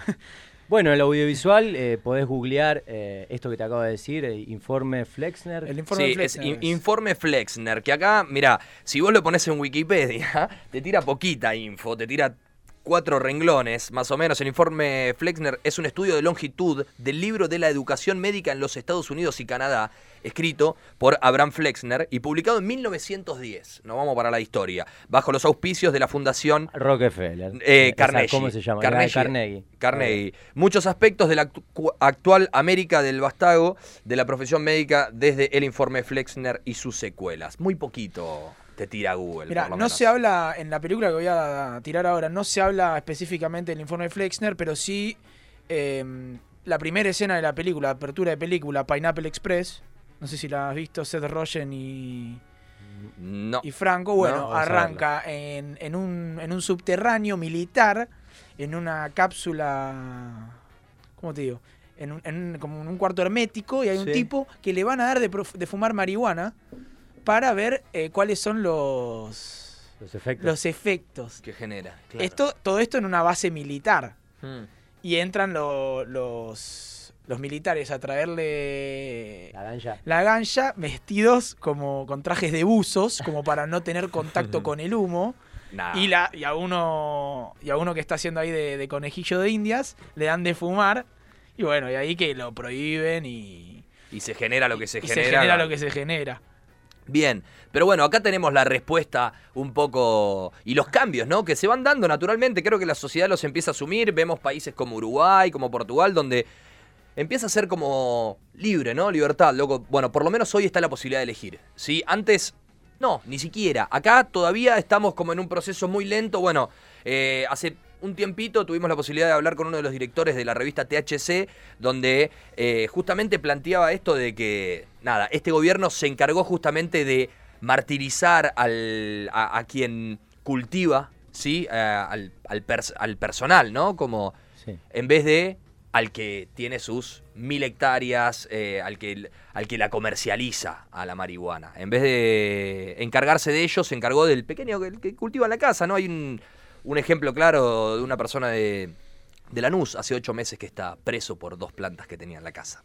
Bueno, el audiovisual eh, podés googlear eh, esto que te acabo de decir, eh, informe Flexner. el informe Sí, es Flexner in- informe Flexner, que acá, mira, si vos lo pones en Wikipedia, te tira poquita info, te tira cuatro renglones, más o menos. El informe Flexner es un estudio de longitud del libro de la educación médica en los Estados Unidos y Canadá, escrito por Abraham Flexner y publicado en 1910. Nos vamos para la historia, bajo los auspicios de la Fundación Rockefeller. Eh, Esa, Carnegie. ¿Cómo se llama? Carnegie. Carnegie. Carnegie. Muchos aspectos de la actu- actual América del Bastago, de la profesión médica, desde el informe Flexner y sus secuelas. Muy poquito te tira Google. Mira, no menos. se habla, en la película que voy a tirar ahora, no se habla específicamente del informe Flexner, pero sí eh, la primera escena de la película, apertura de película, Pineapple Express. No sé si la has visto, Seth Rogen y, No. y Franco. Bueno, arranca en, en un, en un subterráneo militar, en una cápsula. ¿Cómo te digo? En un, en un- como en un cuarto hermético y hay un Sí. tipo que le van a dar de, prof- de fumar marihuana para ver eh, cuáles son los, Los efectos. los efectos. ¿Qué genera? Claro. Esto, todo esto en una base militar. Hmm. Y entran lo- los, los militares a traerle La ganja. la gancha vestidos como con trajes de buzos, como para no tener contacto con el humo. Nah. Y, la, y, a uno, y a uno que está haciendo ahí de, de conejillo de indias, le dan de fumar. Y bueno, y ahí que lo prohíben y, Y se genera lo que se y genera. se genera lo que se genera. Bien, pero bueno, acá tenemos la respuesta un poco y los cambios, ¿no? Que se van dando naturalmente. Creo que la sociedad los empieza a asumir. Vemos países como Uruguay, como Portugal, donde empieza a ser como libre, ¿no? Libertad, loco. Bueno, por lo menos hoy está la posibilidad de elegir. ¿Sí? Antes, no, ni siquiera. Acá todavía estamos como en un proceso muy lento. Bueno, eh, hace un tiempito tuvimos la posibilidad de hablar con uno de los directores de la revista THC, donde eh, justamente planteaba esto de que, nada, este gobierno se encargó justamente de martirizar al, a, a quien cultiva, ¿sí? Eh, al, al pers- al personal, ¿no? Como Sí. en vez de al que tiene sus mil hectáreas, eh, al, que, al que la comercializa a la marihuana. En vez de encargarse de ellos, se encargó del pequeño que, que cultiva en la casa, ¿no? Hay un, un ejemplo claro de una persona de, de Lanús, hace ocho meses que está preso por dos plantas que tenía en la casa,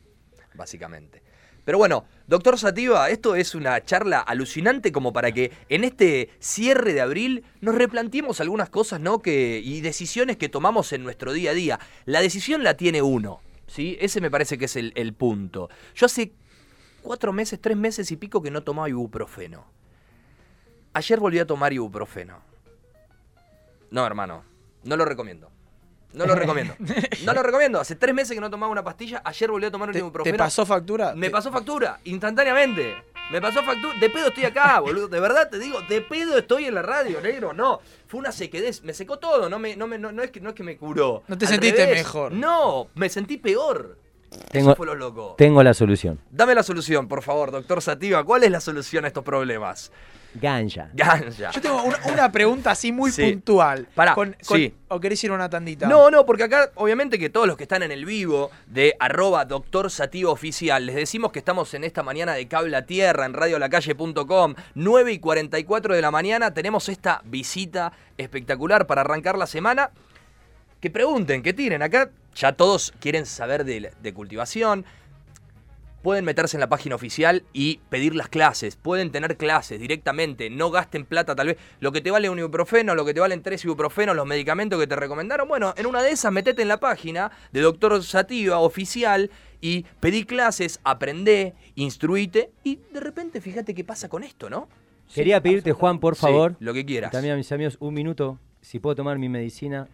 básicamente. Pero bueno, doctor Sativa, esto es una charla alucinante como para que en este cierre de abril nos replanteemos algunas cosas, ¿no? Que, y decisiones que tomamos en nuestro día a día. La decisión la tiene uno, ¿sí? Ese me parece que es el, el punto. Yo hace cuatro meses, tres meses y pico que no tomaba ibuprofeno. Ayer volví a tomar ibuprofeno. No, hermano, no lo recomiendo. No lo recomiendo. No lo recomiendo. Hace tres meses que no tomaba una pastilla. Ayer volví a tomar un ¿Te, ibuprofeno. te pasó factura? Me Te- pasó factura, instantáneamente. Me pasó factura. De pedo estoy acá, boludo. De verdad te digo, de pedo estoy en la radio, negro. No, fue una sequedez. Me secó todo. No, me, no, me, no, no es, que, no es que me curó. No te Al sentiste revés. mejor. No, me sentí peor. Tengo, Eso fue lo loco. tengo la solución. Dame la solución, por favor, doctor Sativa. ¿Cuál es la solución a estos problemas? Ganja. Ganja. Yo tengo una, una pregunta así muy Sí. puntual. Pará, Con- con- sí. ¿O querés ir a una tandita? No, no, porque acá obviamente que todos los que están en el vivo de arroba doctor Sativa Oficial, les decimos que estamos en esta mañana de Cable a Tierra en radiolacalle.com, 9 y 44 de la mañana, tenemos esta visita espectacular para arrancar la semana. Que pregunten, que tiren, acá ya todos quieren saber de, de cultivación. Pueden meterse en la página oficial y pedir las clases. Pueden tener clases directamente. No gasten plata, tal vez. Lo que te vale un ibuprofeno, lo que te valen tres ibuprofenos, los medicamentos que te recomendaron. Bueno, en una de esas, metete en la página de Doctor Sativa oficial y pedí clases, aprendé, instruite y de repente fíjate qué pasa con esto, ¿no? Quería pedirte, Juan, por Sí, favor, lo que quieras. también a mis amigos, un minuto. Si puedo tomar mi medicina,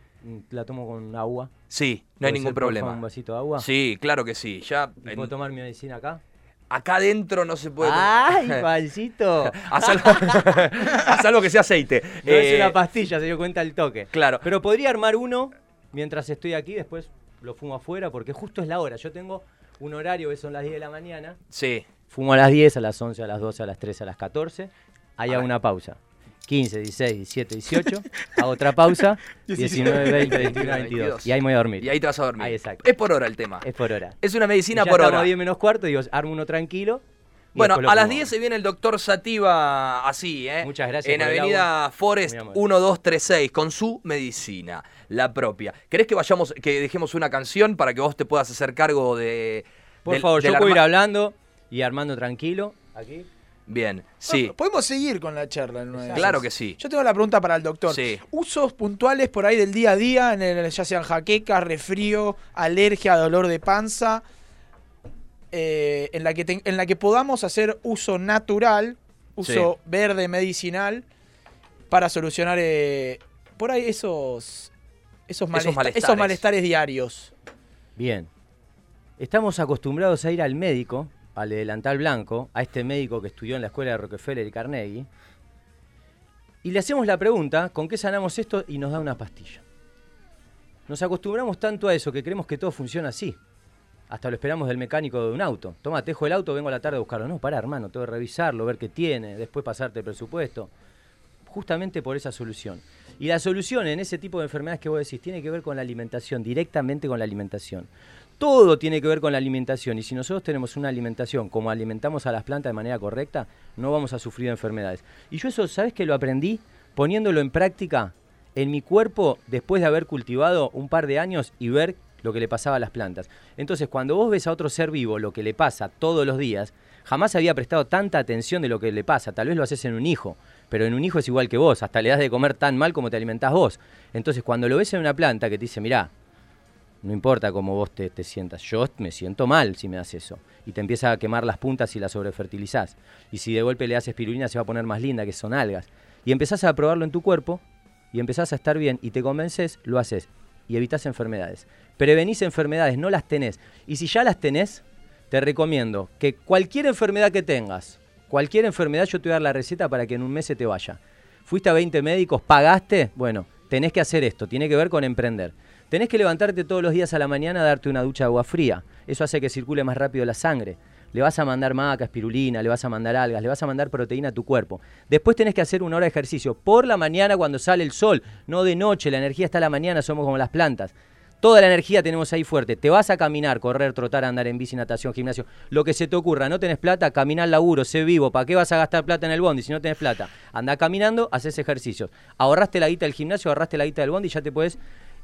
la tomo con agua. Sí, no hay ¿Puede ningún problema. Un vasito de agua. Sí, claro que sí. Ya ¿Y en- ¿Puedo tomar mi medicina acá? acá adentro no se puede. ¡Ay, falsito! Haz algo, haz algo que sea aceite. No es Eh, una pastilla, se dio cuenta el toque. Claro. Pero podría armar uno mientras estoy aquí, después lo fumo afuera, porque justo es la hora. Yo tengo un horario que son las 10 de la mañana. Sí. Fumo a las 10, a las 11, a las 12, a las 13, a las 14. Ahí hago Ay. una pausa. 15, 16, 17, 18. hago otra pausa. 19, 20, 21, 22. Y ahí me voy a dormir. Y ahí te vas a dormir. Ahí, exacto. Es por hora el tema. Es por hora. Es una medicina Y ya por hora. a 10 menos cuarto, digo, armo uno tranquilo. Bueno, a las fumo. 10 se viene el doctor Sativa así, ¿eh? Muchas gracias En Avenida Forest Muy amable. 1236, con su medicina, la propia. ¿Querés que vayamos, que dejemos una canción para que vos te puedas hacer cargo de. Por del- favor, del yo puedo ir hablando y armando tranquilo. Aquí. Bien, sí. Podemos seguir con la charla. Claro que sí. Yo tengo la pregunta para el doctor. Sí. Usos puntuales por ahí del día a día, en el- ya sean jaquecas, resfrío, alergia, dolor de panza, eh, en, la que en la que podamos hacer uso natural, uso verde medicinal, para solucionar eh, por ahí esos, esos, malesta- esos malestares. malestares diarios. Bien. Estamos acostumbrados a ir al médico, al de delantal blanco, a este médico que estudió en la escuela de Rockefeller y Carnegie, y le hacemos la pregunta, ¿con qué sanamos esto? Y nos da una pastilla. Nos acostumbramos tanto a eso que creemos que todo funciona así. Hasta lo esperamos del mecánico de un auto. Toma, te dejo el auto, vengo a la tarde a buscarlo. No, pará, hermano, tengo que revisarlo, ver qué tiene, después pasarte el presupuesto. Justamente por esa solución. Y la solución en ese tipo de enfermedades que vos decís tiene que ver con la alimentación, directamente con la alimentación. Todo tiene que ver con la alimentación y si nosotros tenemos una alimentación como alimentamos a las plantas de manera correcta, no vamos a sufrir enfermedades. Y yo eso, ¿sabes que lo aprendí? Poniéndolo en práctica en mi cuerpo después de haber cultivado un par de años y ver lo que le pasaba a las plantas. Entonces, cuando vos ves a otro ser vivo lo que le pasa todos los días, jamás había prestado tanta atención de lo que le pasa. Tal vez lo haces en un hijo, pero en un hijo es igual que vos, hasta le das de comer tan mal como te alimentás vos. Entonces, cuando lo ves en una planta que te dice, mirá, no importa cómo vos te, te sientas, yo me siento mal si me das eso. Y te empieza a quemar las puntas y las sobrefertilizás. Y si de golpe le das espirulina se va a poner más linda, que son algas. Y empezás a probarlo en tu cuerpo y empezás a estar bien y te convences, lo haces. Y evitas enfermedades. Prevenís enfermedades, no las tenés. Y si ya las tenés, te recomiendo que cualquier enfermedad que tengas, cualquier enfermedad, yo te voy a dar la receta para que en un mes se te vaya. Fuiste a 20 médicos, pagaste, bueno, tenés que hacer esto, tiene que ver con emprender. Tenés que levantarte todos los días a la mañana a darte una ducha de agua fría. Eso hace que circule más rápido la sangre. Le vas a mandar maca, espirulina, le vas a mandar algas, le vas a mandar proteína a tu cuerpo. Después tenés que hacer una hora de ejercicio por la mañana cuando sale el sol, no de noche. La energía está a la mañana, somos como las plantas. Toda la energía tenemos ahí fuerte. Te vas a caminar, correr, trotar, andar en bici, natación, gimnasio. Lo que se te ocurra. No tenés plata, camina al laburo, sé vivo. ¿Para qué vas a gastar plata en el bondi si no tenés plata? Anda caminando, haces ejercicios. Ahorraste la guita del gimnasio, ahorraste la guita del bondi y ya te puedes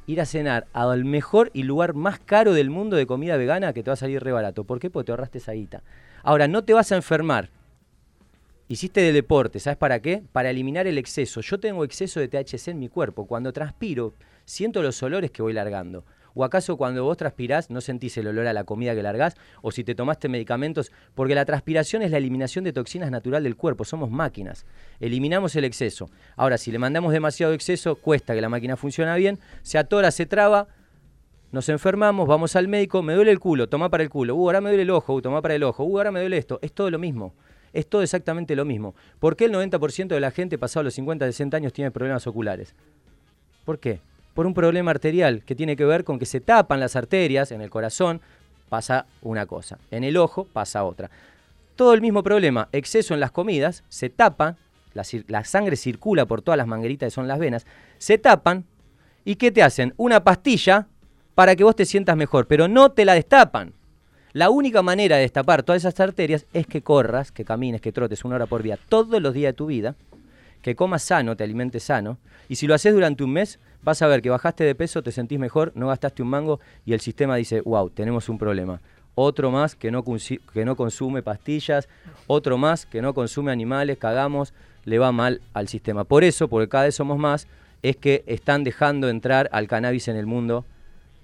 ir a cenar al mejor y lugar más caro del mundo de comida vegana que te va a salir re barato. ¿Por qué? Porque te ahorraste esa guita. Ahora, no te vas a enfermar. Hiciste de deporte, ¿sabes para qué? Para eliminar el exceso. Yo tengo exceso de THC en mi cuerpo. Cuando transpiro, siento los olores que voy largando. ¿O acaso cuando vos transpirás no sentís el olor a la comida que largás? ¿O si te tomaste medicamentos? Porque la transpiración es la eliminación de toxinas natural del cuerpo, somos máquinas. Eliminamos el exceso. Ahora, si le mandamos demasiado exceso, cuesta que la máquina funcione bien, se atora, se traba, nos enfermamos, vamos al médico, me duele el culo, toma para el culo, uh, ahora me duele el ojo, uh, toma para el ojo, uh, ahora me duele esto. Es todo lo mismo. Es todo exactamente lo mismo. ¿Por qué el 90% de la gente pasado los 50, 60 años tiene problemas oculares? ¿Por qué? Por un problema arterial que tiene que ver con que se tapan las arterias en el corazón, pasa una cosa, en el ojo pasa otra. Todo el mismo problema, exceso en las comidas, se tapan, la, sangre circula por todas las mangueritas que son las venas, se tapan y ¿qué te hacen? Una pastilla para que vos te sientas mejor, pero no te la destapan. La única manera de destapar todas esas arterias es que corras, que camines, que trotes una hora por día todos los días de tu vida, que comas sano, te alimentes sano, y si lo haces durante un mes, vas a ver que bajaste de peso, te sentís mejor, no gastaste un mango y el sistema dice, wow, tenemos un problema. Otro más que no, que no consume pastillas, otro más que no consume animales, cagamos, le va mal al sistema. Por eso, porque cada vez somos más, es que están dejando entrar al cannabis en el mundo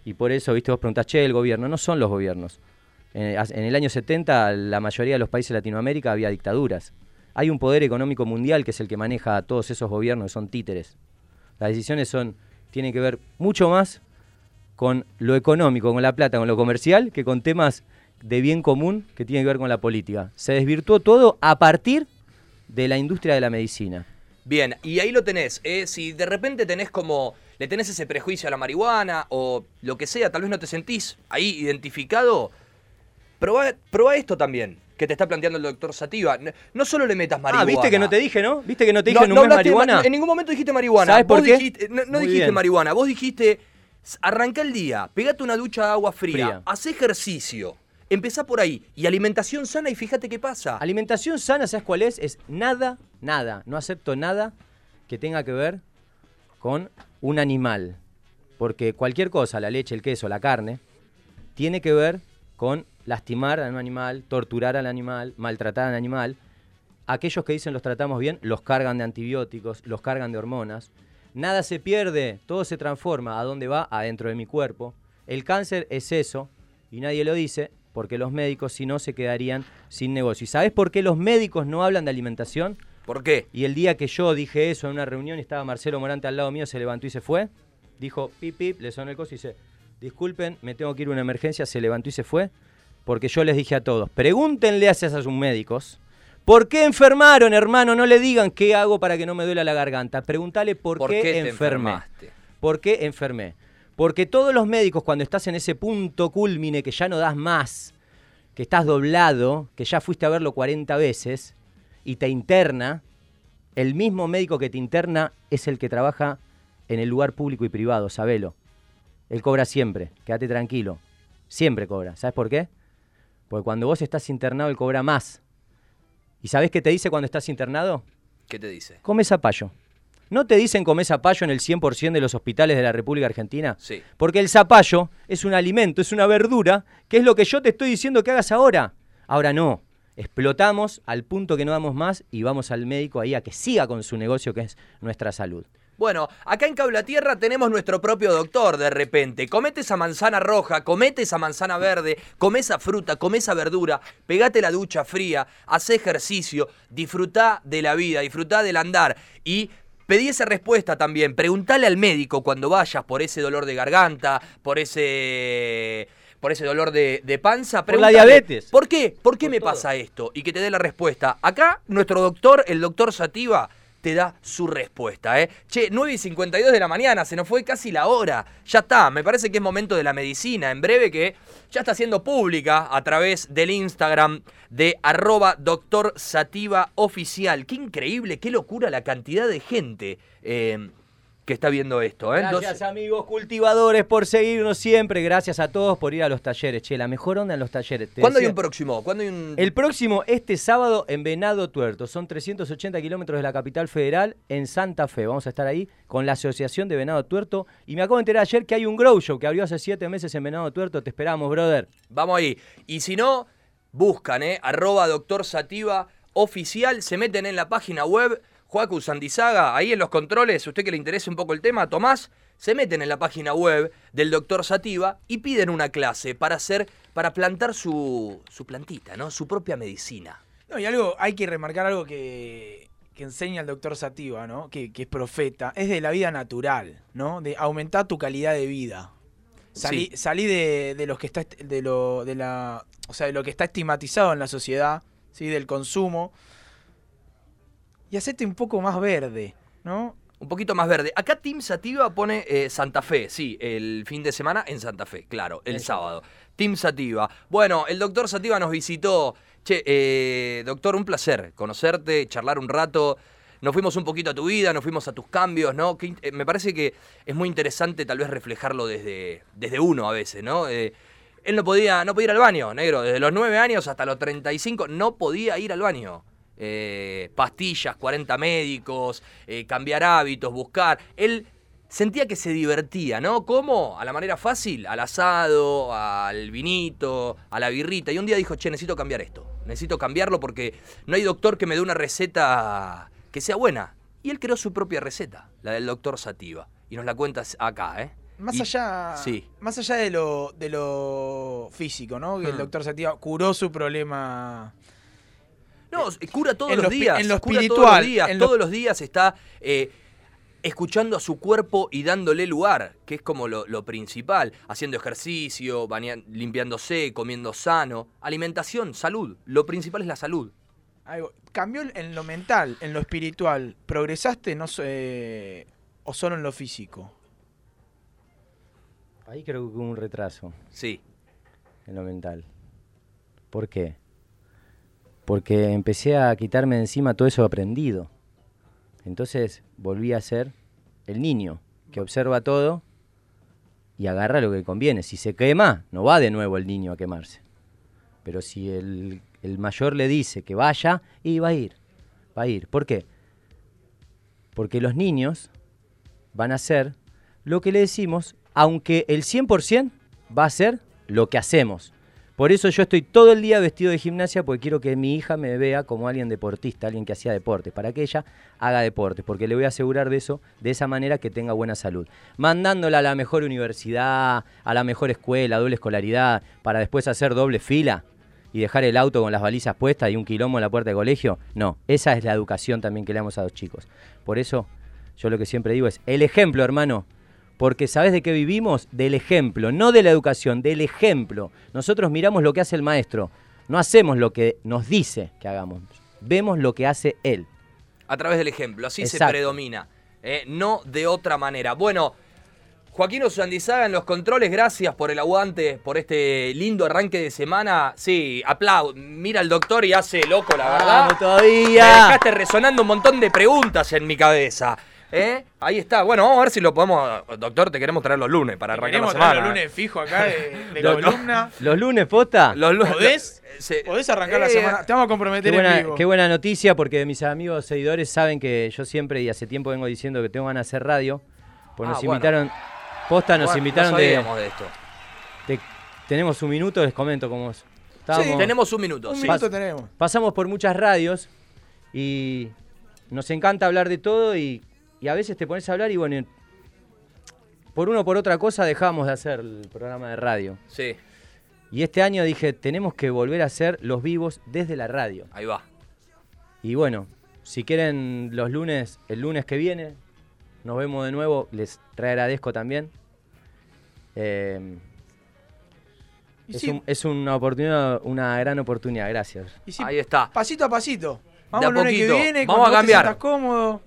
y por eso, viste, vos preguntás, che, el gobierno, no son los gobiernos. En, el año 70, la mayoría de los países de Latinoamérica había dictaduras. Hay un poder económico mundial que es el que maneja a todos esos gobiernos, que son títeres. Las decisiones son, tienen que ver mucho más con lo económico, con la plata, con lo comercial, que con temas de bien común que tienen que ver con la política. Se desvirtuó todo a partir de la industria de la medicina. Bien, y ahí lo tenés. ¿eh? Si de repente tenés como le tenés ese prejuicio a la marihuana o lo que sea, tal vez no te sentís ahí identificado, probá, esto también que te está planteando el doctor Sativa. No, solo le metas marihuana. Ah, viste que no te dije, ¿no? ¿Viste que no te dije no, marihuana? en ningún momento dijiste marihuana. ¿Sabes por qué? no, dijiste marihuana, vos dijiste, arranca el día, pegate una ducha de agua fría, fría. haz ejercicio. Empezá por ahí. Y alimentación sana y fíjate qué pasa. Alimentación sana, ¿sabes cuál es? Es nada, nada. No acepto nada que tenga que ver con un animal, porque cualquier cosa, la leche, el queso, la carne, tiene que ver con lastimar a un animal, torturar al animal, maltratar al animal. Aquellos que dicen los tratamos bien, los cargan de antibióticos, los cargan de hormonas. Nada se pierde, todo se transforma. ¿A dónde va? Adentro de mi cuerpo. El cáncer es eso, y nadie lo dice, porque los médicos si no se quedarían sin negocio. ¿Y sabes por qué los médicos no hablan de alimentación? ¿Por qué? Y el día que yo dije eso en una reunión estaba Marcelo Morante al lado mío, se levantó y se fue. Dijo, pip, pip, le sonó el coso y dice, disculpen, me tengo que ir a una emergencia, se levantó y se fue. Porque yo les dije a todos, pregúntenle a esos médicos, ¿por qué enfermaron, hermano? No le digan qué hago para que no me duela la garganta. Pregúntale por, qué, enfermé. ¿Por qué enfermé? Porque todos los médicos, cuando estás en ese punto culmine que ya no das más, que estás doblado, que ya fuiste a verlo 40 veces, y te interna, el mismo médico que te interna es el que trabaja en el lugar público y privado, sabelo. Él cobra siempre, quédate tranquilo. Siempre cobra. ¿Sabes por qué? Porque cuando vos estás internado, él cobra más. ¿Y sabés qué te dice cuando estás internado? ¿Qué te dice? Come zapallo. ¿No te dicen comer zapallo en el 100% de los hospitales de la República Argentina? Sí. Porque el zapallo es un alimento, es una verdura, que es lo que yo te estoy diciendo que hagas ahora. Ahora no explotamos al punto que no damos más y vamos al médico ahí a que siga con su negocio que es nuestra salud. Bueno, acá en Cabla Tierra tenemos nuestro propio doctor de repente. Comete esa manzana roja, comete esa manzana verde, come esa fruta, come esa verdura, pegate la ducha fría, haz ejercicio, disfruta de la vida, disfruta del andar y pedí esa respuesta también. Preguntale al médico cuando vayas por ese dolor de garganta, por ese por ese dolor de, panza. Por la diabetes. ¿Por qué? ¿Por qué me pasa esto? Y que te dé la respuesta. Acá, nuestro doctor, el doctor Sativa, te da su respuesta, ¿eh? Che, 9 y 52 de la mañana, se nos fue casi la hora. Ya está, me parece que es momento de la medicina. En breve que ya está siendo pública a través del Instagram de arroba doctor Sativa oficial. Qué increíble, qué locura la cantidad de gente. Eh, que está viendo esto. ¿eh? Gracias amigos cultivadores por seguirnos siempre. Gracias a todos por ir a los talleres. Che, la mejor onda en los talleres. ¿Cuándo hay un próximo? ¿Cuándo hay un... El próximo este sábado en Venado Tuerto. Son 380 kilómetros de la capital federal en Santa Fe. Vamos a estar ahí con la Asociación de Venado Tuerto. Y me acabo de enterar ayer que hay un Grow Show que abrió hace siete meses en Venado Tuerto. Te esperamos, brother. Vamos ahí. Y si no, buscan, ¿eh? Arroba doctor Sativa oficial. Se meten en la página web Joacu Sandizaga, ahí en los controles, usted que le interese un poco el tema, Tomás, se meten en la página web del doctor Sativa y piden una clase para hacer, para plantar su, su plantita, ¿no? Su propia medicina. No, y algo, hay que remarcar algo que, que enseña el doctor Sativa, ¿no? Que, que es profeta, es de la vida natural, ¿no? De aumentar tu calidad de vida. Salí, Sí. salí de, de los que está est- de lo de la o sea de lo que está estigmatizado en la sociedad sí del consumo y hacete un poco más verde no Un poquito más verde. Acá Team Sativa pone eh, Santa Fe, sí, el fin de semana en Santa Fe, claro, el sábado. Team Sativa. Bueno, el doctor Sativa nos visitó. Che, eh, doctor, un placer conocerte, charlar un rato. Nos fuimos un poquito a tu vida, nos fuimos a tus cambios, ¿no? Que eh, me parece que es muy interesante tal vez reflejarlo desde, desde uno a veces, ¿no? Eh, él no podía, no podía ir al baño, negro. Desde los 9 años hasta los 35 no podía ir al baño. Eh, pastillas, 40 médicos, eh, cambiar hábitos, buscar. Él sentía que se divertía, ¿no? ¿Cómo? A la manera fácil, al asado, al vinito, a la birrita. Y un día dijo, che, necesito cambiar esto. Necesito cambiarlo porque no hay doctor que me dé una receta que sea buena. Y él creó su propia receta, la del doctor Sativa. Y nos la cuentas acá, ¿eh? más Y- allá sí. más allá de lo de lo físico no que el Hmm. doctor Sativa curó su problema No, cura todos en los días. en lo cura todos espiritual, los días. en lo- Todos los días está eh, escuchando a su cuerpo y dándole lugar, que es como lo, lo principal. Haciendo ejercicio, limpiándose, comiendo sano. Alimentación, salud. Lo principal es la salud. algo cambió en lo mental en lo espiritual progresaste no sé o solo en lo físico Ahí creo que hubo un retraso Sí. en lo mental. ¿Por qué? Porque empecé a quitarme de encima todo eso aprendido. Entonces volví a ser el niño que observa todo y agarra lo que conviene. Si se quema, no va de nuevo el niño a quemarse. Pero si el, el mayor le dice que vaya, y va a ir. Va a ir. ¿Por qué? Porque los niños van a hacer lo que le decimos, aunque el 100% va a ser lo que hacemos. Por eso yo estoy todo el día vestido de gimnasia porque quiero que mi hija me vea como alguien deportista, alguien que hacía deporte, para que ella haga deporte, porque le voy a asegurar de eso, de esa manera que tenga buena salud. Mandándola a la mejor universidad, a la mejor escuela, doble escolaridad, para después hacer doble fila y dejar el auto con las balizas puestas y un quilombo en la puerta del colegio. No, esa es la educación también que le damos a los chicos. Por eso yo lo que siempre digo es el ejemplo, hermano. Porque ¿sabes de qué vivimos? Del ejemplo, no de la educación, del ejemplo. Nosotros miramos lo que hace el maestro, no hacemos lo que nos dice que hagamos, vemos lo que hace él. A través del ejemplo. Así se predomina. ¿eh? No de otra manera. Bueno. Joaquín Usandizaga en los controles, gracias por el aguante, por este lindo arranque de semana. Sí, aplaudo. Mira al doctor y hace loco, la verdad. ¡Vamos Me todavía! dejaste resonando un montón de preguntas en mi cabeza. ¿Eh? Ahí está. Bueno, vamos a ver si lo podemos. Doctor, te queremos traer los lunes para arrancar la semana. traer los lunes fijo acá de, de Los- columna. Los lunes, posta. Los lunes. ¿Podés? se- Podés arrancar la Eh, semana. Te vamos a Qué comprometer en buena, vivo. qué buena noticia porque mis amigos seguidores saben que yo siempre y hace tiempo vengo diciendo que tengo ganas de hacer radio. Pues Ah, nos bueno. invitaron, posta nos bueno, invitaron no de, sabíamos de esto. de- Tenemos un minuto, les comento cómo es. Estábamos- Tenemos un minuto. Un sí. minuto tenemos. pasamos por muchas radios y nos encanta hablar de todo y, y a veces te pones a hablar y bueno, por uno o por otra cosa dejamos de hacer el programa de radio. Sí, Y este año dije, tenemos que volver a hacer los vivos desde la radio. ahí va. Y bueno, si quieren los lunes, el lunes que viene, nos vemos de nuevo, les agradezco también. Eh, es, sí, un- es una oportunidad, una gran oportunidad, gracias. sí, Ahí está. pasito a pasito. Vamos De a el lunes que poquito. viene, Vamos a cambiar. sientas cómodo.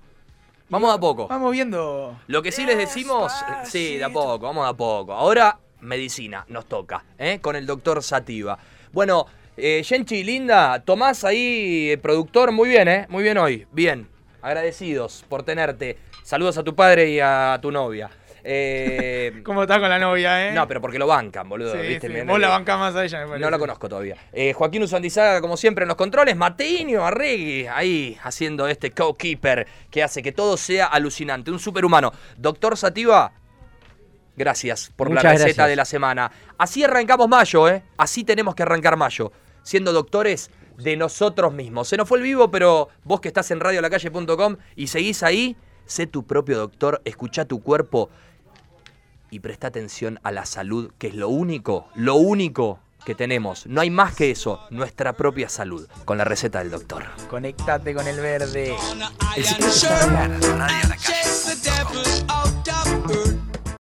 Vamos va- a poco. Vamos viendo. Lo que sí les decimos, sí, de a poco, vamos de a poco. Ahora, medicina, nos toca, ¿eh? con el doctor Sativa. Bueno, eh, Genchi, linda, Tomás ahí, eh, productor, muy bien, ¿eh? Muy bien hoy, bien. Agradecidos por tenerte. Saludos a tu padre y a tu novia. Eh, ¿Cómo está con la novia, eh? no, pero porque lo bancan, boludo. Sí, ¿viste? sí, Vos la bancás más a ella, me parece. No la conozco todavía. Eh, Joaquín Usandizaga, como siempre, en los controles. Mateinio Arregui, ahí haciendo este co-keeper que hace que todo sea alucinante. Un superhumano. Doctor Sativa, gracias por Muchas la receta gracias. de la semana. Así arrancamos mayo, ¿eh? Así tenemos que arrancar mayo. Siendo doctores de nosotros mismos. Se nos fue el vivo, pero vos que estás en radiolacalle.com y seguís ahí, sé tu propio doctor, escucha tu cuerpo y presta atención a la salud, que es lo único, lo único que tenemos. No hay más que eso, nuestra propia salud, con la receta del doctor. Conectate con el verde. El